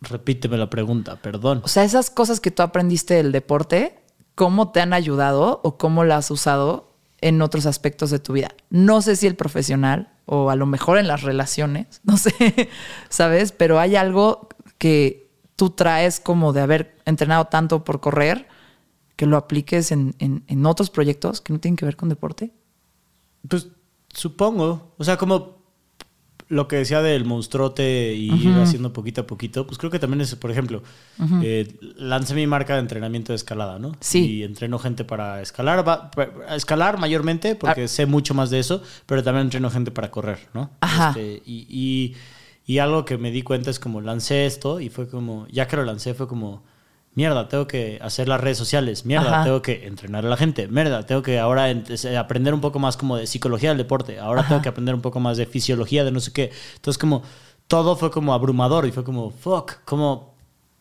Repíteme la pregunta, perdón. O sea, esas cosas que tú aprendiste del deporte, ¿cómo te han ayudado o cómo las has usado en otros aspectos de tu vida? No sé si el profesional o a lo mejor en las relaciones, no sé, ¿sabes? Pero hay algo que tú traes como de haber entrenado tanto por correr que lo apliques en, en otros proyectos que no tienen que ver con deporte. Pues supongo, o sea, como lo que decía del monstruote y ir haciendo poquito a poquito, pues creo que también es, por ejemplo, eh, lancé mi marca de entrenamiento de escalada, ¿no? Sí. Y entreno gente para escalar, va, escalar mayormente, porque ah. sé mucho más de eso, pero también entreno gente para correr, ¿no? Ajá. Este, y, y algo que me di cuenta es como lancé esto y fue como, ya que lo lancé, fue como mierda, tengo que hacer las redes sociales, mierda, tengo que entrenar a la gente, mierda, tengo que ahora aprender un poco más como de psicología del deporte, ahora tengo que aprender un poco más de fisiología de no sé qué. Entonces como todo fue como abrumador y fue como, fuck, ¿cómo,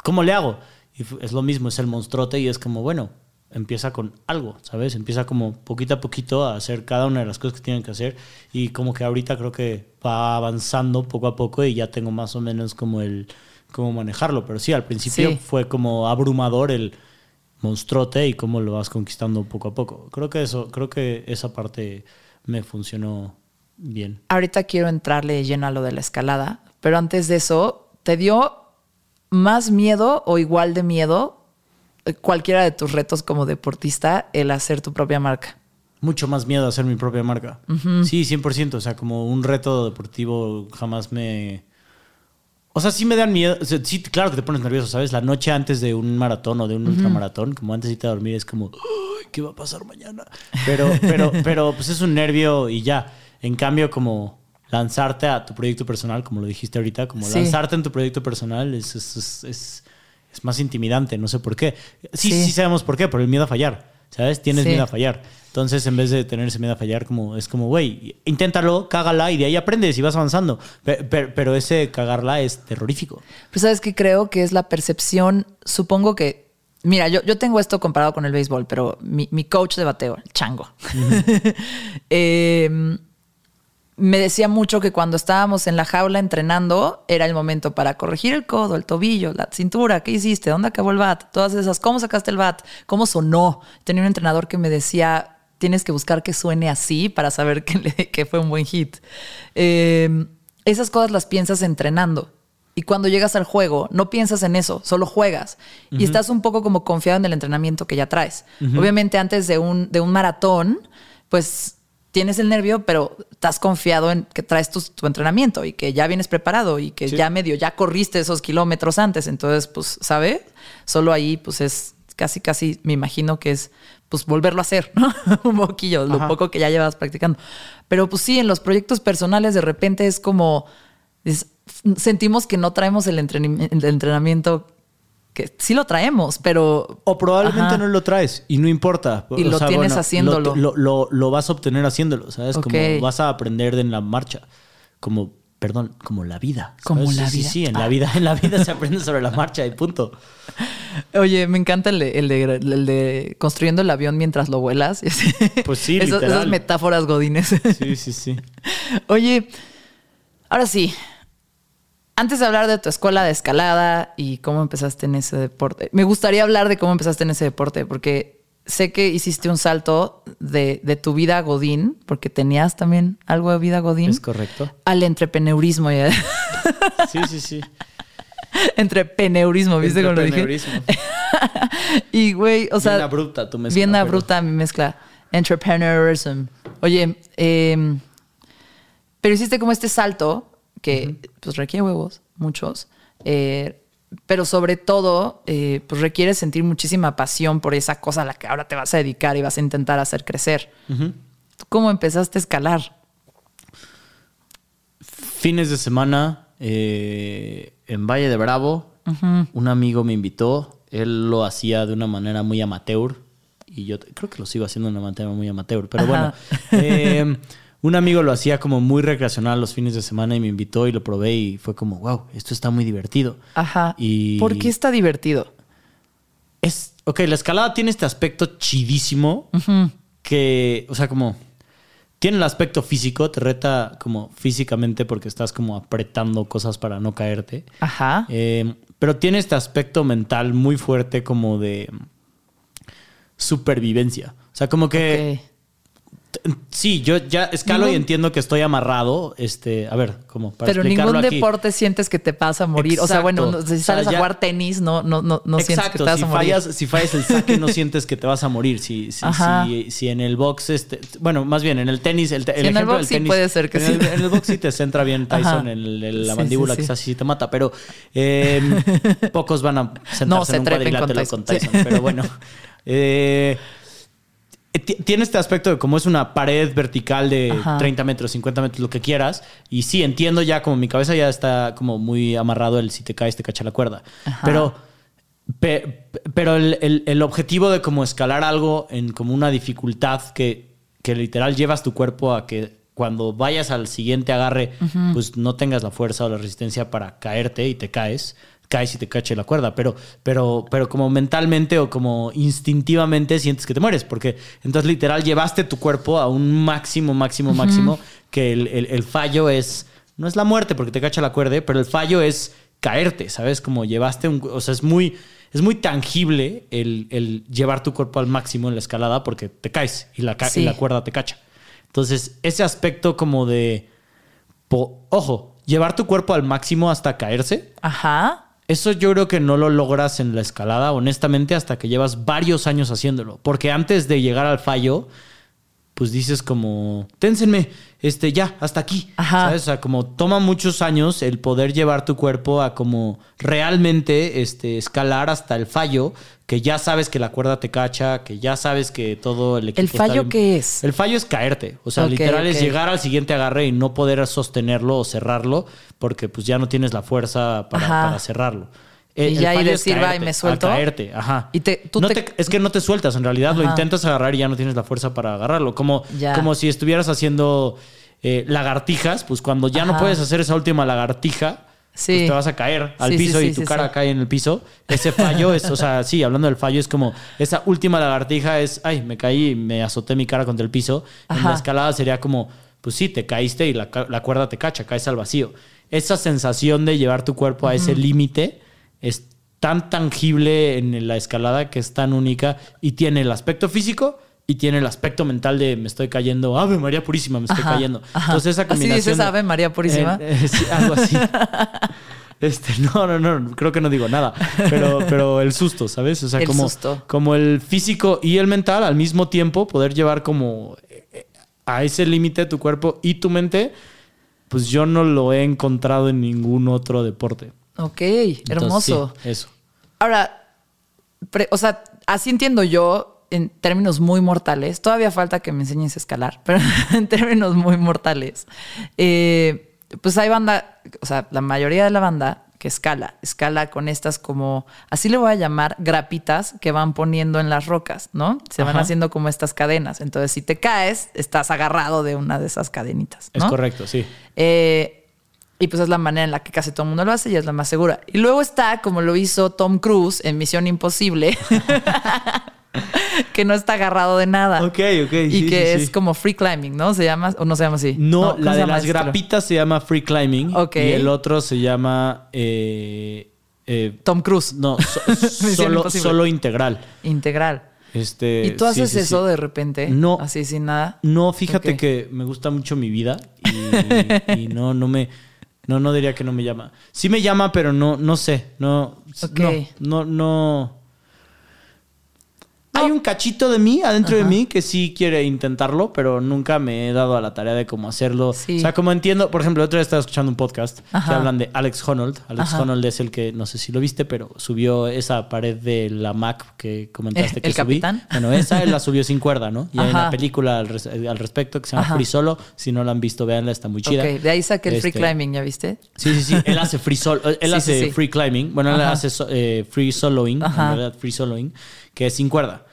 cómo le hago? Y es lo mismo, es el monstruote y es como, bueno, empieza con algo, ¿sabes? Empieza como poquito a poquito a hacer cada una de las cosas que tienen que hacer y como que ahorita creo que va avanzando poco a poco y ya tengo más o menos como el cómo manejarlo. Pero sí, al principio fue como abrumador el monstruote y cómo lo vas conquistando poco a poco. Creo que eso, creo que esa parte me funcionó bien. Ahorita quiero entrarle lleno a lo de la escalada, pero antes de eso, ¿te dio más miedo o igual de miedo eh, cualquiera de tus retos como deportista el hacer tu propia marca? Mucho más miedo a hacer mi propia marca. Sí, 100%. O sea, como un reto deportivo jamás me... O sea, sí me dan miedo. O sea, sí, claro que te pones nervioso, ¿sabes? La noche antes de un maratón o de un ultramaratón, como antes de irte a dormir, es como, "Ay, ¿qué va a pasar mañana? Pero, pero, pero, pues es un nervio y ya. En cambio, como lanzarte a tu proyecto personal, como lo dijiste ahorita, como Sí. lanzarte en tu proyecto personal es, es, es, es- es más intimidante, no sé por qué. Sí, Sí. sí, sabemos por qué, por el miedo a fallar, ¿sabes? Tienes Sí. miedo a fallar. Entonces, en vez de tener ese miedo a fallar, como, es como, güey, inténtalo, cágala y de ahí aprendes y vas avanzando. Pe- pe- Pero, ese cagarla es terrorífico. Pues sabes que creo que es la percepción, supongo que, mira, yo, yo tengo esto comparado con el béisbol, pero mi, mi coach de bateo, el chango, eh, me decía mucho que cuando estábamos en la jaula entrenando era el momento para corregir el codo, el tobillo, la cintura, ¿qué hiciste? ¿Dónde acabó el bat? Todas esas, ¿cómo sacaste el bat? ¿Cómo sonó? Tenía un entrenador que me decía, tienes que buscar que suene así para saber que, le- que fue un buen hit. Eh, esas cosas las piensas entrenando. Y cuando llegas al juego, no piensas en eso, solo juegas. Y estás un poco como confiado en el entrenamiento que ya traes. Obviamente antes de un, de un maratón, pues tienes el nervio, pero estás confiado en que traes tu, tu entrenamiento y que ya vienes preparado y que Sí. ya medio, ya corriste esos kilómetros antes. Entonces, pues, ¿sabes? Solo ahí, pues es casi, casi, me imagino que es, pues, volverlo a hacer, ¿no? un poquillo, lo poco que ya llevas practicando. Pero pues sí, en los proyectos personales de repente es como, es- sentimos que no traemos el entrenamiento, que sí lo traemos, pero... O probablemente Ajá. no lo traes y no importa. Y O lo tienes lo- haciéndolo. Lo, lo- lo vas a obtener haciéndolo, ¿sabes? Como vas a aprender de en la marcha. Como, perdón, como la vida. ¿sabes? Como la vida. Sí, sí, en la vida, en la vida se aprende sobre la marcha y punto. Oye, me encanta el de, el de, el de construyendo el avión mientras lo vuelas. Pues sí, literal. esas metáforas godines. Sí, sí, sí. Oye, ahora sí. Antes de hablar de tu escuela de escalada y cómo empezaste en ese deporte, me gustaría hablar de cómo empezaste en ese deporte, porque sé que hiciste un salto de, de tu vida Godín, porque tenías también algo de vida Godín, Es correcto. al entrepreneurismo. ya. Sí, sí, sí. entrepreneurismo, ¿viste cómo lo dije? Y güey, o sea. Bien abrupta tu mezcla, Bien pero- abrupta mi mezcla. Entrepreneurism. Oye, eh, pero hiciste como este salto que pues requiere huevos, muchos. eh, pero sobre todo, eh, pues requiere sentir muchísima pasión por esa cosa a la que ahora te vas a dedicar y vas a intentar hacer crecer. ¿Tú ¿Cómo empezaste a escalar? Fines de semana eh, en Valle de Bravo, un amigo me invitó. Él lo hacía de una manera muy amateur y yo creo que lo sigo haciendo de una manera muy amateur. Pero bueno, Ajá. un amigo lo hacía como muy recreacional los fines de semana y me invitó y lo probé y fue como, wow, esto está muy divertido. Ajá. Y ¿Por qué está divertido? es, ok, la escalada tiene este aspecto chidísimo que, o sea, como tiene el aspecto físico, te reta como físicamente porque estás como apretando cosas para no caerte. Ajá. Eh, pero tiene este aspecto mental muy fuerte como de supervivencia. O sea, como que. Sí, yo ya escalo y entiendo que estoy amarrado. Este, a ver, como para Pero ningún aquí. deporte sientes que te vas a morir. O sea, bueno, O si sea, sales a jugar tenis, no, no, no, no sientes que te vas si a morir. fallas, si fallas el saque no sientes que te vas a morir. Si, si, Ajá. si, si en el box, este, bueno, más bien en el tenis, el, el Sí, en el ejemplo box del sí tenis. puede ser que en sí. El, en el box sí te centra bien Tyson en el- en la Sí, mandíbula, sí, sí. quizás sí te mata, pero eh, pocos van a sentarse No, se en un trepen con cuadrilátero Tyson, con Tyson. sí. Pero bueno. eh, tiene este aspecto de como es una pared vertical de Ajá. 30 metros, 50 metros, lo que quieras. Y sí, entiendo ya, como mi cabeza ya está como muy amarrado el si te caes, te cacha la cuerda. Ajá. Pero, pe- pe- pero el, el- el objetivo de como escalar algo en como una dificultad que, que literal llevas tu cuerpo a que cuando vayas al siguiente agarre, pues no tengas la fuerza o la resistencia para caerte y te caes. Caes y te cache la cuerda, pero, pero, pero como mentalmente o como instintivamente sientes que te mueres, porque entonces literal llevaste tu cuerpo a un máximo, máximo, máximo, que el, el- el fallo es, no es la muerte porque te cacha la cuerda, pero el fallo es caerte, ¿sabes? Como llevaste un... O sea, es muy, es muy tangible el, el llevar tu cuerpo al máximo en la escalada porque te caes y la, Sí. y la cuerda te cacha. Entonces, ese aspecto como de... po- ojo, llevar tu cuerpo al máximo hasta caerse. Ajá. Eso yo creo que no lo logras en la escalada, honestamente, hasta que llevas varios años haciéndolo. Porque antes de llegar al fallo, pues dices como, ténsenme, este, ya, hasta aquí. Ajá. ¿Sabes? O sea, como toma muchos años el poder llevar tu cuerpo a como realmente este, escalar hasta el fallo, que ya sabes que la cuerda te cacha, que ya sabes que todo el equipo ¿El fallo qué es? El fallo es caerte. O sea, literal es llegar al siguiente agarre y no poder sostenerlo o cerrarlo, porque pues ya no tienes la fuerza para, para cerrarlo. Y ya y decir, "Bye, caerte, me suelto". caerte, ajá. Y te- tú No te- te- es que no te sueltas, en realidad lo intentas agarrar y ya no tienes la fuerza para agarrarlo. Como, Ya. como si estuvieras haciendo eh, lagartijas, pues cuando ya no puedes hacer esa última lagartija, Sí. pues te vas a caer al Sí, piso sí, y tu cara cae en el piso. Ese fallo es, o sea, sí, hablando del fallo, es como esa última lagartija es, ay, me caí y me azoté mi cara contra el piso. En la escalada sería como, pues sí, te caíste y la, la cuerda te cacha, caes al vacío. Esa sensación de llevar tu cuerpo a ese límite es tan tangible en la escalada que es tan única y tiene el aspecto físico y tiene el aspecto mental de me estoy cayendo, Ave María Purísima, me estoy Ajá, cayendo. ajá. Entonces esa ¿Así combinación... dices de- Ave María Purísima? Eh, eh, sí, algo así. Este, no, no, no, creo que no digo nada. Pero, pero el susto, ¿sabes? O sea, El como, susto. como el físico y el mental al mismo tiempo, poder llevar como eh, a ese límite tu cuerpo y tu mente, pues yo no lo he encontrado en ningún otro deporte. Ok, Entonces, hermoso. sí, eso. Ahora, pre- o sea, así entiendo yo en términos muy mortales. Todavía falta que me enseñes a escalar, pero en términos muy mortales. eh, pues hay banda, o sea, la mayoría de la banda que escala, escala con estas como, así le voy a llamar, grapitas que van poniendo en las rocas, ¿no? Se van haciendo como estas cadenas. Entonces, si te caes, estás agarrado de una de esas cadenitas. Es correcto, sí. Eh, y pues es la manera en la que casi todo el mundo lo hace y es la más segura. Y luego está, como lo hizo Tom Cruise en Misión Imposible, que no está agarrado de nada. Ok, ok, Y sí, que sí, es sí. como free climbing, ¿no? Se llama, o no se llama así. No, ¿cómo la de las estilo? grapitas se llama free climbing Ok. y el otro se llama eh, eh, Tom Cruise. no so- solo, solo integral. Integral. Este, ¿Y tú haces eso de repente? No. Así sin nada. No, fíjate que me gusta mucho mi vida y, y no, no me, no, no diría que no me llama. Sí me llama, pero no, no sé, no, no, no, no. Hay un cachito de mí adentro de mí que sí quiere intentarlo, pero nunca me he dado a la tarea de cómo hacerlo. Sí. O sea, como entiendo, por ejemplo, el otro día estaba escuchando un podcast que hablan de Alex Honnold. Alex Ajá. Honnold es el que, no sé si lo viste, pero subió esa pared de la Mac que comentaste Eh, que ¿el subí. capitán? Bueno, esa él la subió sin cuerda, ¿no? Y hay una película al, res- al respecto que se llama. Free Solo. Si no la han visto, véanla, está muy chida. Ok, de ahí saqué el free Este, climbing, ¿ya viste? Sí, sí, sí. Él hace free solo. Él Sí, hace sí. free climbing. Bueno, él hace eh, free soloing. Ajá. En realidad, free soloing, que es sin cuerda.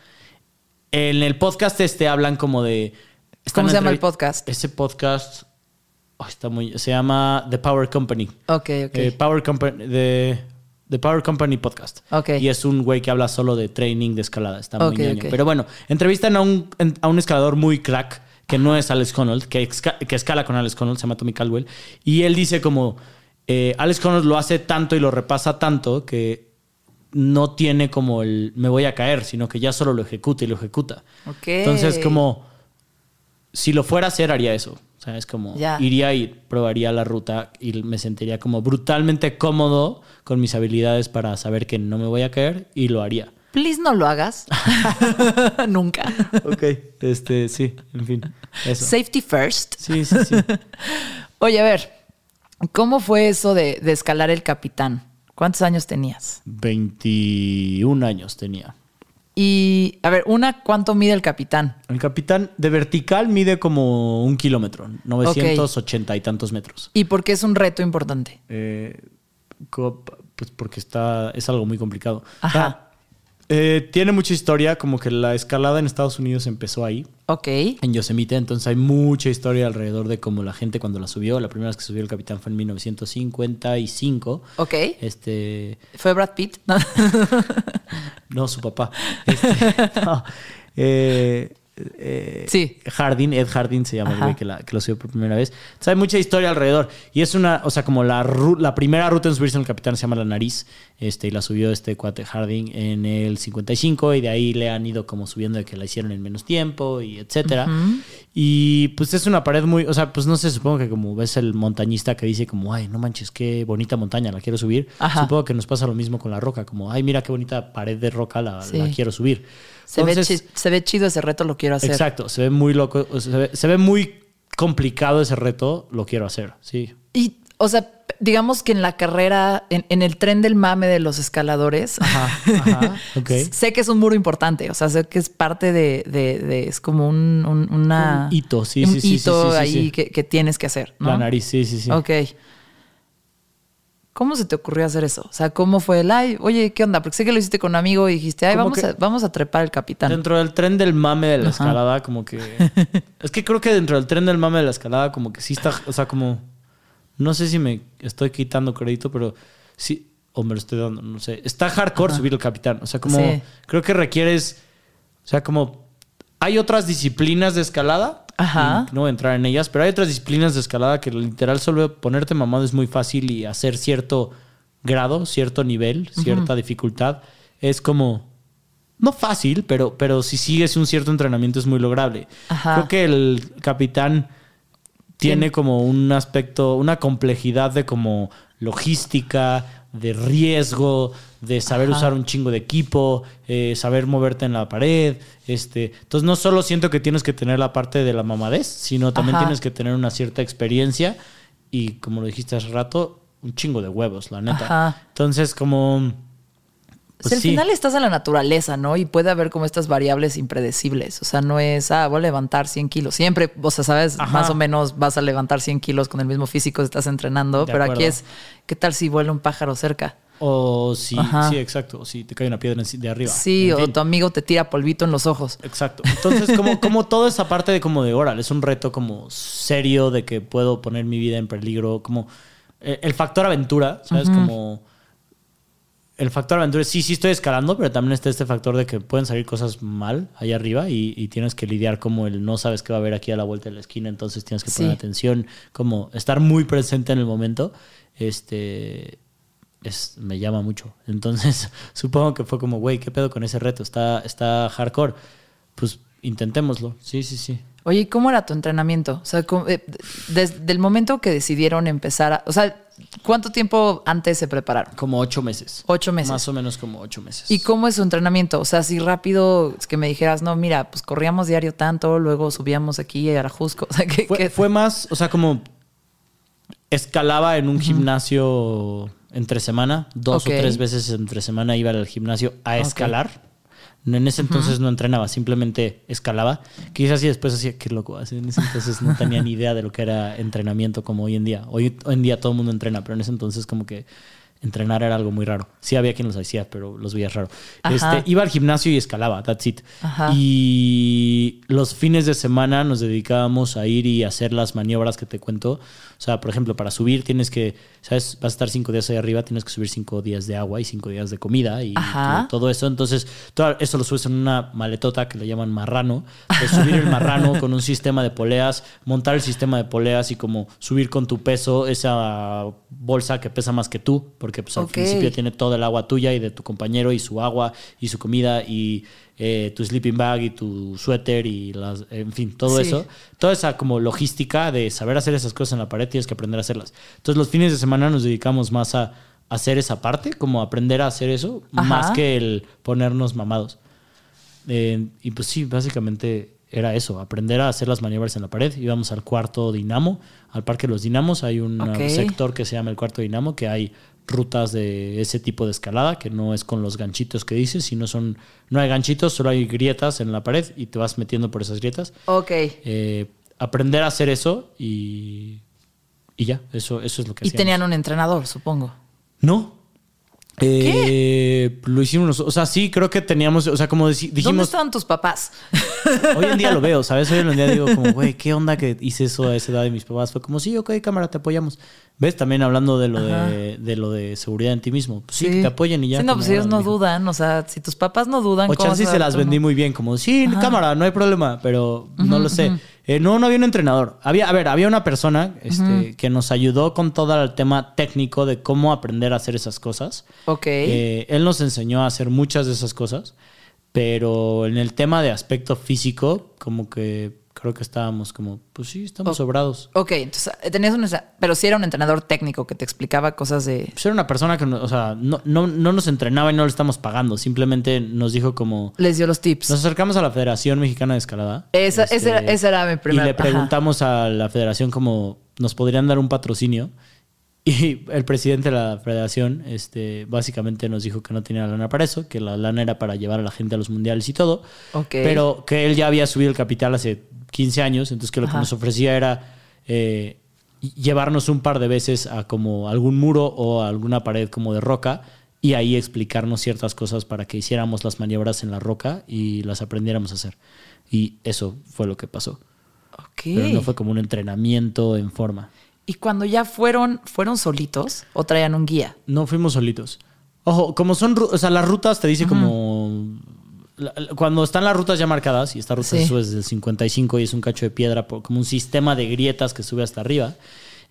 En el podcast este hablan como de. ¿Cómo se llama el podcast? Ese podcast. oh, está muy. Se llama The Power Company. Ok, ok. Eh, Power Company. The, The Power Company Podcast. Ok. Y es un güey que habla solo de training de escalada. Está muy Ok, ñoño. ok. Pero bueno, entrevistan a un, a un escalador muy crack, que no es Alex Honnold, que, que escala con Alex Honnold, se llama Tommy Caldwell. Y él dice como, eh, Alex Honnold lo hace tanto y lo repasa tanto que no tiene como el me voy a caer, sino que ya solo lo ejecuta y lo ejecuta. Ok. Entonces como, si lo fuera a hacer, haría eso. O sea, es como, iría y probaría la ruta y me sentiría como brutalmente cómodo con mis habilidades para saber que no me voy a caer y lo haría. Please no lo hagas. Nunca. Ok, este, sí, en fin, eso. Safety first. Sí, sí, sí. Oye, a ver, ¿cómo fue eso de, de escalar el capitán? ¿Cuántos años tenías? 21 años tenía. Y, a ver, una, ¿cuánto mide el capitán? El capitán de vertical mide como un kilómetro, 980 y tantos metros. ¿Y por qué es un reto importante? Eh, pues porque está, es algo muy complicado. Ajá. Sea, eh, tiene mucha historia, como que la escalada en Estados Unidos empezó ahí, Ok. en Yosemite, entonces hay mucha historia alrededor de cómo la gente cuando la subió, la primera vez que subió el capitán fue en 1955. Ok. Este, ¿Fue Brad Pitt? No. no, su papá. Este, no. Eh, eh, Sí. Hardin, Ed Hardin se llama el güey que, la- que lo subió por primera vez. Entonces hay mucha historia alrededor. Y es una, o sea, como la, ru- la primera ruta en subirse en el Capitán se llama La Nariz. Este, y la subió este cuate Harding en el 55. Y de ahí le han ido como subiendo de que la hicieron en menos tiempo y etcétera. Y pues es una pared muy, o sea, pues no sé, supongo que como ves el montañista que dice como, ay, no manches, qué bonita montaña, la quiero subir. Ajá. Supongo que nos pasa lo mismo con la roca, como, ay, mira qué bonita pared de roca, la, Sí. la quiero subir. Se, ve Entonces, chi- se ve chido ese reto, lo quiero hacer. Exacto, se ve muy loco, se ve, se ve muy complicado ese reto, lo quiero hacer, sí. Y, o sea, digamos que en la carrera, en, en el tren del mame de los escaladores, Ajá, ajá, ok. sé que es un muro importante, o sea, sé que es parte de, de- de- es como un, un- una... Un hito, sí, un sí, sí, sí, hito sí, sí, ahí. Que, que tienes que hacer, ¿no? La nariz, sí, sí, sí. Ok. ¿Cómo se te ocurrió hacer eso? O sea, ¿cómo fue el, ay, oye, ¿qué onda? Porque sé que lo hiciste con un amigo y dijiste, ay, vamos, a, vamos a trepar el capitán. Dentro del tren del mame de la Ajá. escalada, como que. es que creo que dentro del tren del mame de la escalada, como que sí está. O sea, como. No sé si me estoy quitando crédito, pero sí. O me lo estoy dando, no sé. Está hardcore subir el capitán. O sea, como. Sí. Creo que requieres. O sea, como. Hay otras disciplinas de escalada. Ajá. y no voy a entrar en ellas, pero hay otras disciplinas de escalada que literal solo ponerte mamado es muy fácil y hacer cierto grado, cierto nivel, cierta dificultad. Es como no fácil, pero, pero si sigues un cierto entrenamiento es muy lograble. Ajá. Creo que el capitán tiene como un aspecto, una complejidad de como logística, de riesgo, de saber Ajá. usar un chingo de equipo, eh, saber moverte en la pared. Este. Entonces no solo siento que tienes que tener la parte de la mamadez, sino también Ajá. tienes que tener una cierta experiencia y como lo dijiste hace rato, un chingo de huevos, la neta. Ajá. Entonces como... O sea, pues al sí. final estás en la naturaleza, ¿no? Y puede haber como estas variables impredecibles. O sea, no es, ah, voy a levantar 100 kilos. Siempre, o sea, sabes, Ajá. más o menos vas a levantar 100 kilos con el mismo físico que estás entrenando. De pero aquí es, ¿qué tal si vuela un pájaro cerca? O si, Ajá. sí, exacto, o si te cae una piedra de arriba. Sí, En o tu amigo te tira polvito en los ojos. Exacto. Entonces, como, como toda esa parte de como de oral, es un reto como serio de que puedo poner mi vida en peligro, como eh, el factor aventura, ¿sabes? Como el factor aventura, sí, sí estoy escalando, pero también está este factor de que pueden salir cosas mal allá arriba y, y tienes que lidiar como el no sabes qué va a haber aquí a la vuelta de la esquina, entonces tienes que poner Sí. atención, como estar muy presente en el momento. Este es, me llama mucho. Entonces, supongo que fue como, güey, ¿qué pedo con ese reto? Está, está hardcore. Pues intentémoslo. Sí, sí, sí. Oye, ¿y ¿cómo era tu entrenamiento? O sea, ¿cómo- eh, desde el momento que decidieron empezar a... O sea, ¿cuánto tiempo antes se prepararon? Como ocho meses. Ocho meses. Más o menos como ocho meses. ¿Y cómo es su entrenamiento? O sea, si rápido es que me dijeras, no, mira, pues corríamos diario tanto, luego subíamos aquí a Arajusco. O sea, que, Fue, más, o sea, como escalaba en un gimnasio entre semana, dos o tres veces entre semana iba al gimnasio a escalar. En ese entonces no entrenaba, simplemente escalaba. Quizás así después hacía, qué loco. así En ese entonces no tenía ni idea de lo que era entrenamiento como hoy en día. Hoy, hoy en día todo el mundo entrena, pero en ese entonces como que entrenar era algo muy raro. Sí había quien los hacía, pero los veía raro. Este, iba al gimnasio y escalaba, that's it. Ajá. Y los fines de semana nos dedicábamos a ir y hacer las maniobras que te cuento. O sea, por ejemplo, para subir tienes que, ¿sabes? Vas a estar cinco días ahí arriba, tienes que subir cinco días de agua y cinco días de comida y Ajá. todo eso. Entonces, todo eso lo subes en una maletota que le llaman marrano. Es subir el marrano con un sistema de poleas, montar el sistema de poleas y como subir con tu peso esa bolsa que pesa más que tú, porque pues al principio tiene todo el agua tuya y de tu compañero y su agua y su comida y eh, tu sleeping bag y tu suéter y las, en fin, todo Sí. eso. Toda esa como logística de saber hacer esas cosas en la pared tienes que aprender a hacerlas. Entonces los fines de semana nos dedicamos más a hacer esa parte, como aprender a hacer eso, Ajá. más que el ponernos mamados. Eh, y pues sí, básicamente era eso, aprender a hacer las maniobras en la pared. Íbamos al cuarto dinamo, al parque de los dinamos. Hay un sector que se llama el cuarto dinamo, que hay rutas de ese tipo de escalada, que no es con los ganchitos que dices, sino son, no hay ganchitos, solo hay grietas en la pared y te vas metiendo por esas grietas. Ok. Eh, aprender a hacer eso y, y ya, eso, eso es lo que Y hacíamos. tenían un entrenador, supongo. No. Eh, lo hicimos, nos- o sea, sí, creo que teníamos, o sea, como deci- ¿Dónde dijimos, estaban tus papás? hoy en día lo veo, ¿sabes? Hoy en día digo como, güey, ¿qué onda que hice eso a esa edad de mis papás? Fue como, sí, ok, cámara, te apoyamos. ¿Ves? También hablando de lo, de, de lo de seguridad en ti mismo. Pues sí, que te apoyen y ya. Sí, no, pues ellos no dudan. O sea, si tus papás no dudan, O ¿cómo chance vas a se las vendí no? muy bien, como, sí, cámara, no hay problema, pero no lo sé. Eh, no, no había un entrenador. Había, a ver, había una persona este, que nos ayudó con todo el tema técnico de cómo aprender a hacer esas cosas. Ok. Eh, él nos enseñó a hacer muchas de esas cosas, pero en el tema de aspecto físico, como que creo que estábamos como, pues sí, estamos sobrados. ok, entonces eh, tenías un... Pero sí era un entrenador técnico que te explicaba cosas de... Pues era una persona que, o sea, no, no, no nos entrenaba y no le estamos pagando, simplemente nos dijo como... Les dio los tips. Nos acercamos a la Federación Mexicana de Escalada. Esa, esa, era, Este, esa era mi primera... Y le ajá. preguntamos a la federación como nos podrían dar un patrocinio. Y el presidente de la federación este, básicamente nos dijo que no tenía lana para eso, que la lana era para llevar a la gente a los mundiales y todo. Ok. Pero que él ya había subido el capital hace 15 años, entonces que lo Ajá. que nos ofrecía era eh, llevarnos un par de veces a como algún muro o a alguna pared como de roca y ahí explicarnos ciertas cosas para que hiciéramos las maniobras en la roca y las aprendiéramos a hacer. Y eso fue lo que pasó. Ok. Pero no fue como un entrenamiento en forma. Y cuando ya fueron, ¿fueron solitos o traían un guía? No fuimos solitos. Ojo, como son, o sea, las rutas te dice como... Cuando están las rutas ya marcadas, y esta ruta Sí. se sube desde el 55 y es un cacho de piedra, como un sistema de grietas que sube hasta arriba,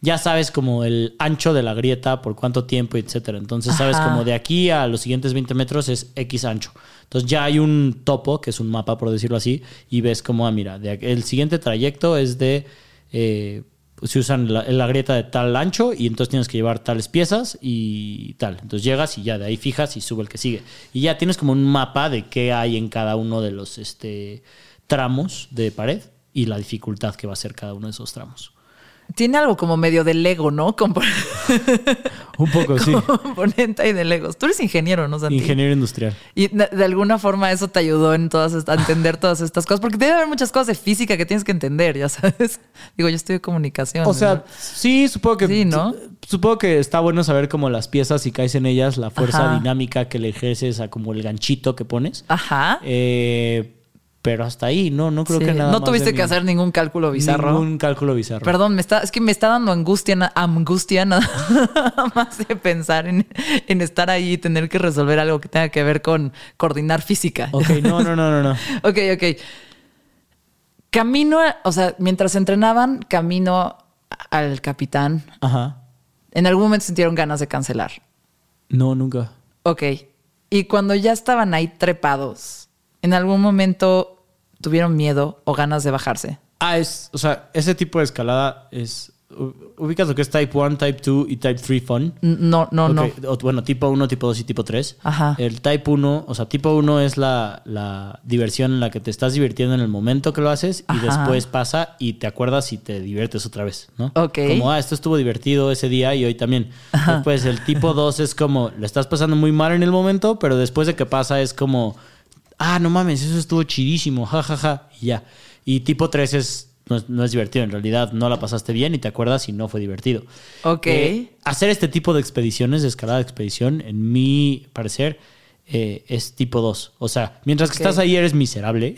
ya sabes como el ancho de la grieta, por cuánto tiempo, etcétera. Entonces sabes como de aquí a los siguientes 20 metros es X ancho. Entonces ya hay un topo, que es un mapa, por decirlo así, y ves como, ah, mira, de, el siguiente trayecto es de... eh, se usan la, la grieta de tal ancho y entonces tienes que llevar tales piezas y tal. Entonces llegas y ya de ahí fijas y sube el que sigue. Y ya tienes como un mapa de qué hay en cada uno de los este, tramos de pared y la dificultad que va a ser cada uno de esos tramos. Tiene algo como medio de Lego, ¿no? Compon- Un poco, sí. Componente ahí de Legos. Tú eres ingeniero, ¿no, Santi? Ingeniero industrial. Y de, alguna forma eso te ayudó en todas a entender todas estas cosas. Porque debe haber muchas cosas de física que tienes que entender, ya sabes. Digo, yo estudio comunicación. O sea, ¿no? sí, supongo que. Sí, ¿no? Supongo que está bueno saber como las piezas, si caes en ellas, la fuerza Ajá. dinámica que le ejerces a como el ganchito que pones. Ajá. Eh, pero hasta ahí, no, no creo Sí. que nada no más tuviste que mí. hacer ningún cálculo bizarro. Ningún cálculo bizarro. Perdón, me está, es que me está dando angustia, angustia nada más de pensar en, en estar ahí y tener que resolver algo que tenga que ver con coordinar física. Ok, no, no, no, no, no. ok, ok. Camino, o sea, mientras entrenaban, camino al capitán. Ajá. En algún momento sintieron ganas de cancelar. No, nunca. Ok. Y cuando ya estaban ahí trepados, ¿en algún momento tuvieron miedo o ganas de bajarse? Ah, es, o sea, ese tipo de escalada es. Ubicas lo que es Type 1, Type 2 y Type 3 Fun. No, no, no. O- Bueno, tipo 1, tipo 2 y tipo 3. Ajá. El Type 1, o sea, tipo 1 es la, la diversión en la que te estás divirtiendo en el momento que lo haces y Ajá. después pasa y te acuerdas y te diviertes otra vez, ¿no? Ok. Como, ah, esto estuvo divertido ese día y hoy también. Después el tipo 2 es como, le estás pasando muy mal en el momento, pero después de que pasa es como, ah, no mames, eso estuvo chidísimo, ja, ja, ja, y ya. Y tipo 3 es... No es, no es divertido, en realidad no la pasaste bien y te acuerdas y no fue divertido. Ok. Eh, hacer este tipo de expediciones, de escalada de expedición, en mi parecer, eh, es tipo 2. O sea, mientras que estás ahí eres miserable,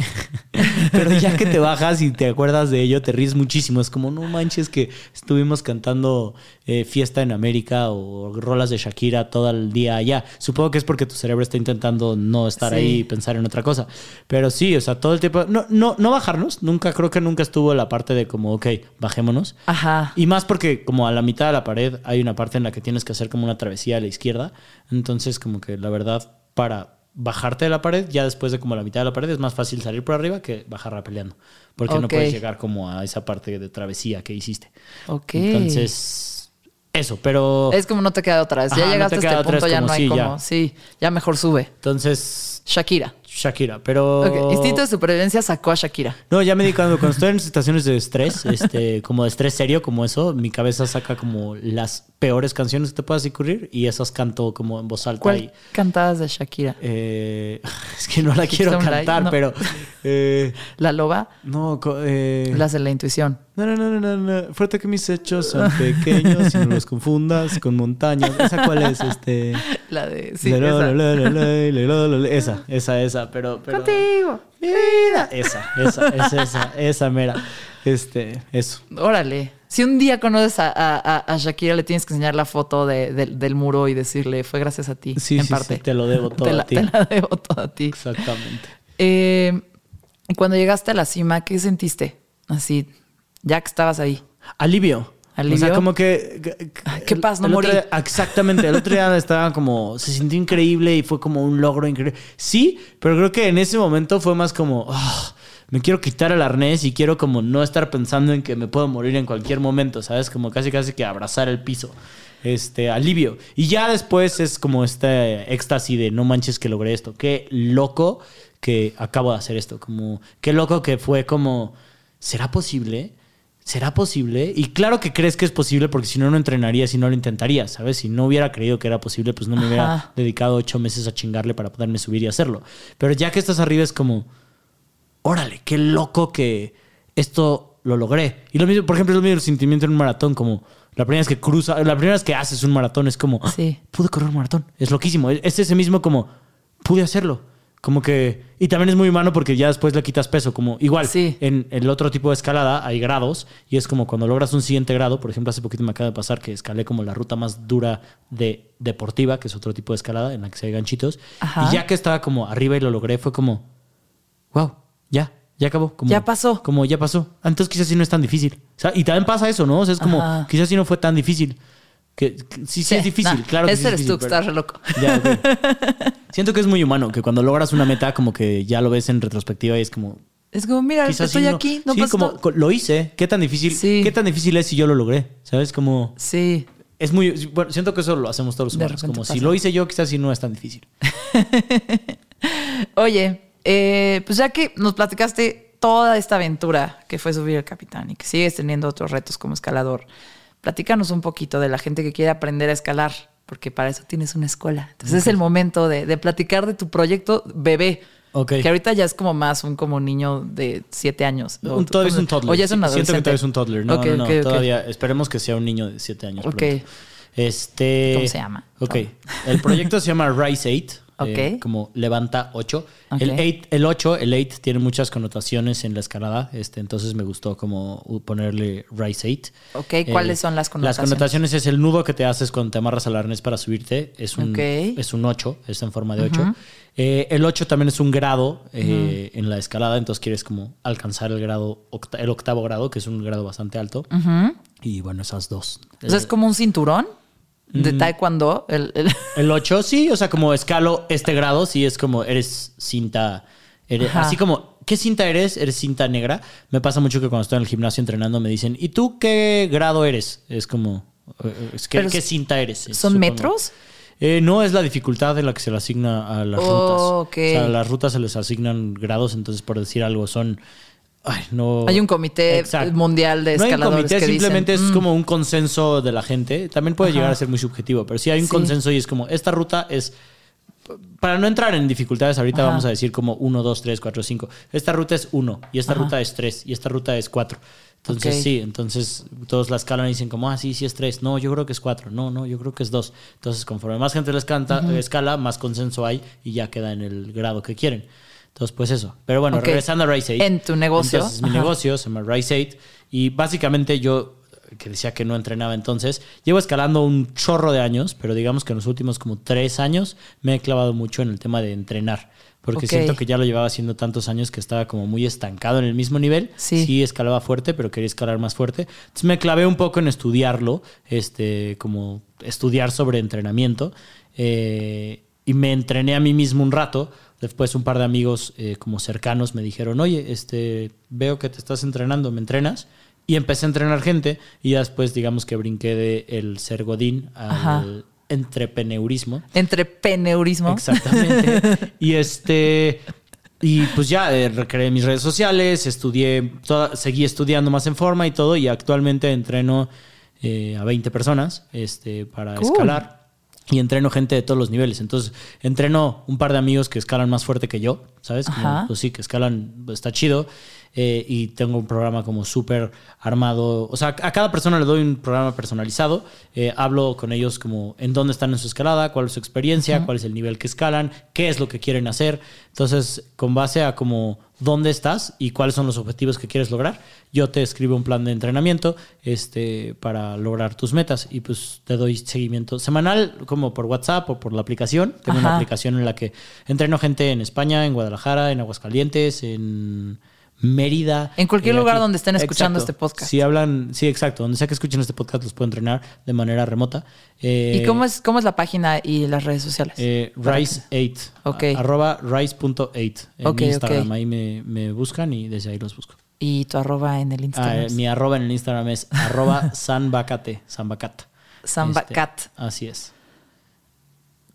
pero ya que te bajas y te acuerdas de ello, te ríes muchísimo. Es como, no manches que estuvimos cantando eh, Fiesta en América o rolas de Shakira todo el día allá. Supongo que es porque tu cerebro está intentando no estar Sí. ahí y pensar en otra cosa. Pero sí, o sea, todo el tiempo... No, no, no bajarnos, nunca, creo que nunca estuvo la parte de como, ok, bajémonos. Ajá. Y más porque como a la mitad de la pared hay una parte en la que tienes que hacer como una travesía a la izquierda. Entonces como que la verdad para bajarte de la pared, ya después de como la mitad de la pared es más fácil salir por arriba que bajarla peleando. Porque no puedes llegar como a esa parte de travesía que hiciste. Ok. Entonces, eso, pero... Es como no te queda otra vez. Ya no llegaste te a este punto, ya no hay sí, como. ya. Sí, ya mejor sube. Entonces, Shakira. Shakira, pero... Ok, Instinto de supervivencia sacó a Shakira. No, ya me di cuando, cuando estoy en situaciones de estrés, este, como de estrés serio, como eso, mi cabeza saca como las peores canciones que te puedas ocurrir y esas canto como en voz alta. ¿Cuál y, cantabas de Shakira? eh, es que no la quiero cantar, no. pero... eh, La loba, no, eh, las de la intuición. No, no, no, no, no, no. Fuerte que mis hechos son pequeños y no los confundas con montañas. ¿Esa cuál es? Este... La de. Sí, esa. Esa, esa, pero... pero Contigo. Vida. Esa, esa, esa, esa, esa mera. Este, eso. Órale. Si un día conoces a, a- Shakira, le tienes que enseñar la foto de- del- del muro y decirle, fue gracias a ti, Sí, en sí, parte. sí, te lo debo todo te la, a ti. te la debo todo a ti. Exactamente. Eh, cuando llegaste a la cima, ¿qué sentiste? Así, ya que estabas ahí. Alivio. ¿Alivio? O sea, como que... Ay, qué paz, no morí. día- exactamente. El otro día estaba como... Se sintió increíble y fue como un logro increíble. Sí, pero creo que en ese momento fue más como... "Ah, me quiero quitar el arnés y quiero como no estar pensando en que me puedo morir en cualquier momento, ¿sabes? Como casi casi que abrazar el piso. Este, alivio. Y ya después es como este éxtasis de no manches que logré esto. Qué loco que acabo de hacer esto. Como, qué loco que fue como, ¿será posible? ¿Será posible? Y claro que crees que es posible porque si no, no entrenarías y no lo intentarías, ¿sabes? Si no hubiera creído que era posible, pues no me hubiera dedicado ocho meses a chingarle para poderme subir y hacerlo. Pero ya que estás arriba es como, órale, qué loco que esto lo logré. Y lo mismo, por ejemplo, es lo mismo el sentimiento en un maratón, como la primera vez que cruza, la primera vez que haces un maratón es como, "Ah, Sí. pude correr un maratón. Es loquísimo. Es ese mismo como, pude hacerlo. Como que, y también es muy humano porque ya después le quitas peso, como igual, Sí. en el otro tipo de escalada hay grados y es como cuando logras un siguiente grado, por ejemplo, hace poquito me acaba de pasar que escalé como la ruta más dura de deportiva, que es otro tipo de escalada en la que se hay ganchitos, Ajá. y ya que estaba como arriba y lo logré, fue como, wow, ya, ya acabó. Como, Ya pasó. Como ya pasó. Entonces quizás sí no es tan difícil. O sea, y también pasa eso, ¿no? O sea, es como, Ajá. quizás sí no fue tan difícil. Que, que sí, sí, es difícil, nah, claro que Ese sí es eres difícil, tú que pero- estás re loco. ya. Siento que es muy humano, que cuando logras una meta, como que ya lo ves en retrospectiva y es como. Es como, mira, estoy no- aquí, no sí, pasa como nada. lo hice. ¿Qué tan difícil? Sí. ¿Qué tan difícil es si yo lo logré? ¿Sabes? Como Sí. es muy. Bueno, siento que eso lo hacemos todos los humanos. Como si lo hice yo, quizás sí no es tan difícil. Oye, eh, pues ya que nos platicaste toda esta aventura que fue subir el capitán y que sigues teniendo otros retos como escalador, platícanos un poquito de la gente que quiere aprender a escalar, porque para eso tienes una escuela. Entonces es el momento de, de platicar de tu proyecto bebé. Ok. Que ahorita ya es como más un como niño de siete años. O Un- tú- todavía es ¿cómo- un toddler. O ya es un adolescente. Siento que todavía es un toddler. No, no, no. Todavía esperemos que sea un niño de 7 años. Ok. pronto. Este, ¿Cómo se llama? Ok. El proyecto se llama Rise 8. Eh, como levanta 8. Ok. El 8, el 8, el 8 tiene muchas connotaciones en la escalada. Este, entonces me gustó como ponerle Rise 8. Ok, ¿cuáles son las Las connotaciones? connotaciones es el nudo que te haces cuando te amarras al arnés para subirte. Es un, es un 8, es en forma de 8. Eh, el 8 también es un grado eh, en la escalada, entonces quieres como alcanzar el grado, octa- el octavo grado, que es un grado bastante alto. Y bueno, esas dos. Sea, es como un cinturón de taekwondo. El, el- El 8, sí, o sea, como escalo este grado, sí es como eres cinta. eres- Ajá. así como, ¿qué cinta eres? Eres cinta negra. Me pasa mucho que cuando estoy en el gimnasio entrenando me dicen, ¿y tú qué grado eres? Es como, eh, es que, Pero ¿qué cinta eres? Es ¿Son supongo. metros? Eh, no, es la dificultad en la que se le asigna a las Oh, rutas. O sea, a las rutas se les asignan grados, entonces por decir algo son... Ay, no. Hay un comité Exacto. mundial de No hay un escaladores comité, que simplemente dicen, es "Mm". como un consenso de la gente. También puede Ajá. llegar a ser muy subjetivo, pero sí hay un Sí. consenso y es como, esta ruta es... Para no entrar en dificultades, ahorita Ajá. vamos a decir como 1, 2, 3, 4, 5. Esta ruta es 1 y esta Ajá. ruta es 3 y esta ruta es 4. Entonces sí, entonces todos la escalan y dicen como, ah, sí, sí es 3. No, yo creo que es 4. No, no, yo creo que es 2. Entonces conforme más gente la escala, más consenso hay y ya queda en el grado que quieren. Entonces, pues eso. Pero bueno, regresando a Rise 8. En tu negocio. Entonces, mi Ajá. negocio se llama Rise 8 y básicamente yo que decía que no entrenaba entonces, llevo escalando un chorro de años, pero digamos que en los últimos como tres años me he clavado mucho en el tema de entrenar, porque siento que ya lo llevaba haciendo tantos años que estaba como muy estancado en el mismo nivel. Sí. escalaba fuerte, pero quería escalar más fuerte. Entonces me clavé un poco en estudiarlo, este, como estudiar sobre entrenamiento. eh, y me entrené a mí mismo un rato. Después un par de amigos eh, como cercanos me dijeron, oye, este, veo que te estás entrenando, ¿me entrenas? Y empecé a entrenar gente y ya después digamos que brinqué de el ser godín al entrepreneurismo. Entrepreneurismo. Exactamente. y este. Y pues ya eh, recreé mis redes sociales, estudié, toda- seguí estudiando más en forma y todo, y actualmente entreno eh, a 20 personas este, para Cool. escalar. Y entreno gente de todos los niveles. Entonces, entreno un par de amigos que escalan más fuerte que yo, ¿sabes? Como, pues sí, que escalan, está chido. Eh, y tengo un programa como súper armado. O sea, a cada persona le doy un programa personalizado. Eh, hablo con ellos como en dónde están en su escalada, cuál es su experiencia, cuál es el nivel que escalan, qué es lo que quieren hacer. Entonces, con base a como dónde estás y cuáles son los objetivos que quieres lograr, yo te escribo un plan de entrenamiento este, para lograr tus metas y pues te doy seguimiento semanal como por WhatsApp o por la aplicación. Tengo una aplicación en la que entreno gente en España, en Guadalajara, en Aguascalientes, en Mérida. En cualquier eh, lugar aquí. donde estén escuchando Exacto. este podcast. Si hablan, sí, exacto. Donde sea que escuchen este podcast, los puedo entrenar de manera remota. Eh, ¿Y cómo es, cómo es la página y las redes sociales? eh, Rise8. Ok. a- Arroba Rise.8 en Ok, Instagram. Ahí me, me buscan y desde ahí los busco. y tu arroba en el Ah, Instagram. mi arroba en el Instagram es arroba sanbacate. Sanbacat. Este, así es.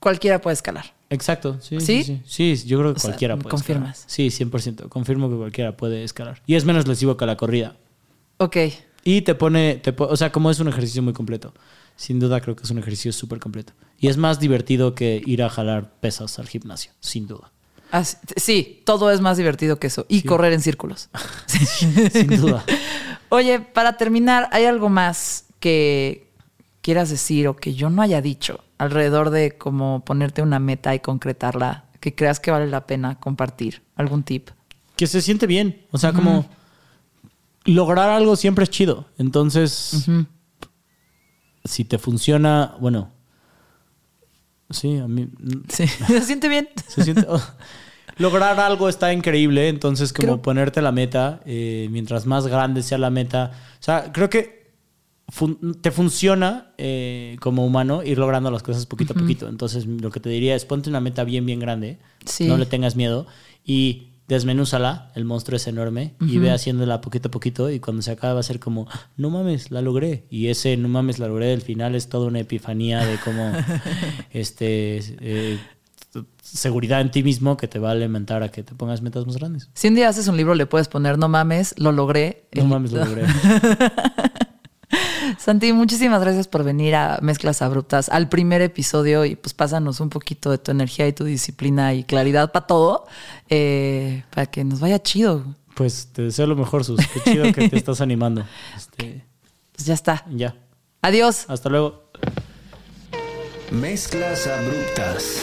Cualquiera puede escalar. Exacto, sí. ¿Sí? Sí, sí. Sí, yo creo que O sea, cualquiera ¿me puede confirmas? escalar. Sí, 100%. Confirmo que cualquiera puede escalar. Y es menos lesivo que la corrida. Ok. Y te pone, te o sea, como es un ejercicio muy completo. Sin duda creo que es un ejercicio súper completo. Y es más divertido que ir a jalar pesas al gimnasio, sin duda. Así- sí, todo es más divertido que eso. Y correr en círculos. Sin duda. Oye, para terminar, ¿hay algo más que quieras decir o que yo no haya dicho alrededor de cómo ponerte una meta y concretarla que creas que vale la pena compartir? ¿Algún tip? Que se siente bien. O sea, como lograr algo siempre es chido. Entonces, si te funciona, bueno. Sí, a mí. Sí, se siente bien. Se siente- oh. Lograr algo está increíble, entonces como Creo- ponerte la meta, eh, mientras más grande sea la meta, o sea, creo que fun- te funciona eh, como humano ir logrando las cosas poquito a poquito. Entonces lo que te diría es ponte una meta bien, bien grande, Sí. no le tengas miedo y desmenúzala, el monstruo es enorme, y ve haciéndola poquito a poquito y cuando se acaba va a ser como, no mames, la logré. Y ese no mames, la logré del final es toda una epifanía de cómo este... eh, seguridad en ti mismo que te va a alimentar a que te pongas metas más grandes. Si un día haces un libro, le puedes poner, no mames, lo logré. No mames, lo logré. Santi, muchísimas gracias por venir a Mezclas Abruptas, al primer episodio y pues pásanos un poquito de tu energía y tu disciplina y claridad para todo, eh, para que nos vaya chido. Pues te deseo lo mejor, Sus. Qué chido que te estás animando. Este, Pues ya está. ya. Adiós. Hasta luego. Mezclas abruptas.